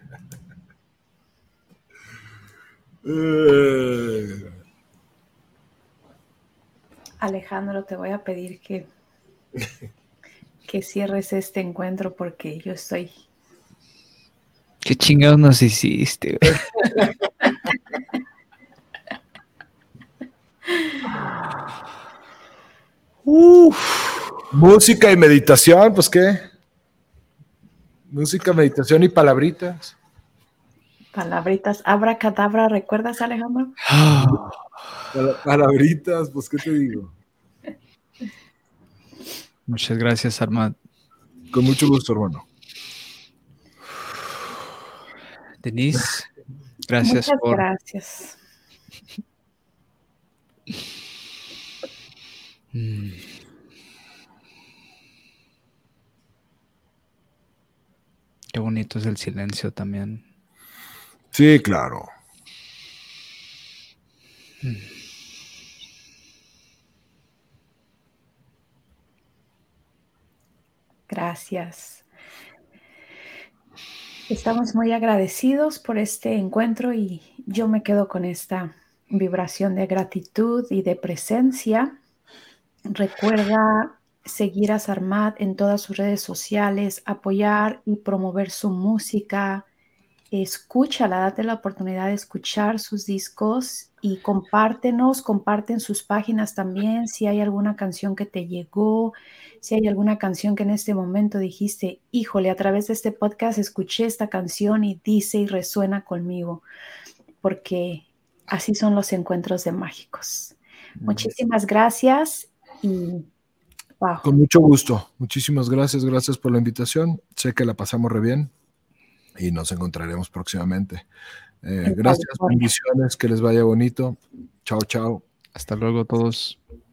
Alejandro, te voy a pedir que, que cierres este encuentro porque yo estoy ¿Qué chingados nos hiciste? Música y meditación, pues qué. Música, meditación y palabritas. Palabritas, abracadabra, ¿recuerdas, Alejandro? Palabritas, pues qué te digo. Muchas gracias, Armad. Con mucho gusto, hermano. Denise, gracias Muchas por. Gracias. Mm. Qué bonito es el silencio también. Sí, claro. Gracias. Estamos muy agradecidos por este encuentro y yo me quedo con esta vibración de gratitud y de presencia. Recuerda seguir a Sarmat en todas sus redes sociales, apoyar y promover su música. Escúchala, date la oportunidad de escuchar sus discos y compártenos, comparten sus páginas también si hay alguna canción que te llegó, si hay alguna canción que en este momento dijiste, híjole, a través de este podcast escuché esta canción y dice y resuena conmigo, porque así son los encuentros de mágicos. Muchísimas gracias y wow. Con mucho gusto. Muchísimas gracias. Gracias por la invitación. Sé que la pasamos re bien y nos encontraremos próximamente. Eh, gracias, bendiciones, que les vaya bonito. Chao, chao. Hasta luego todos.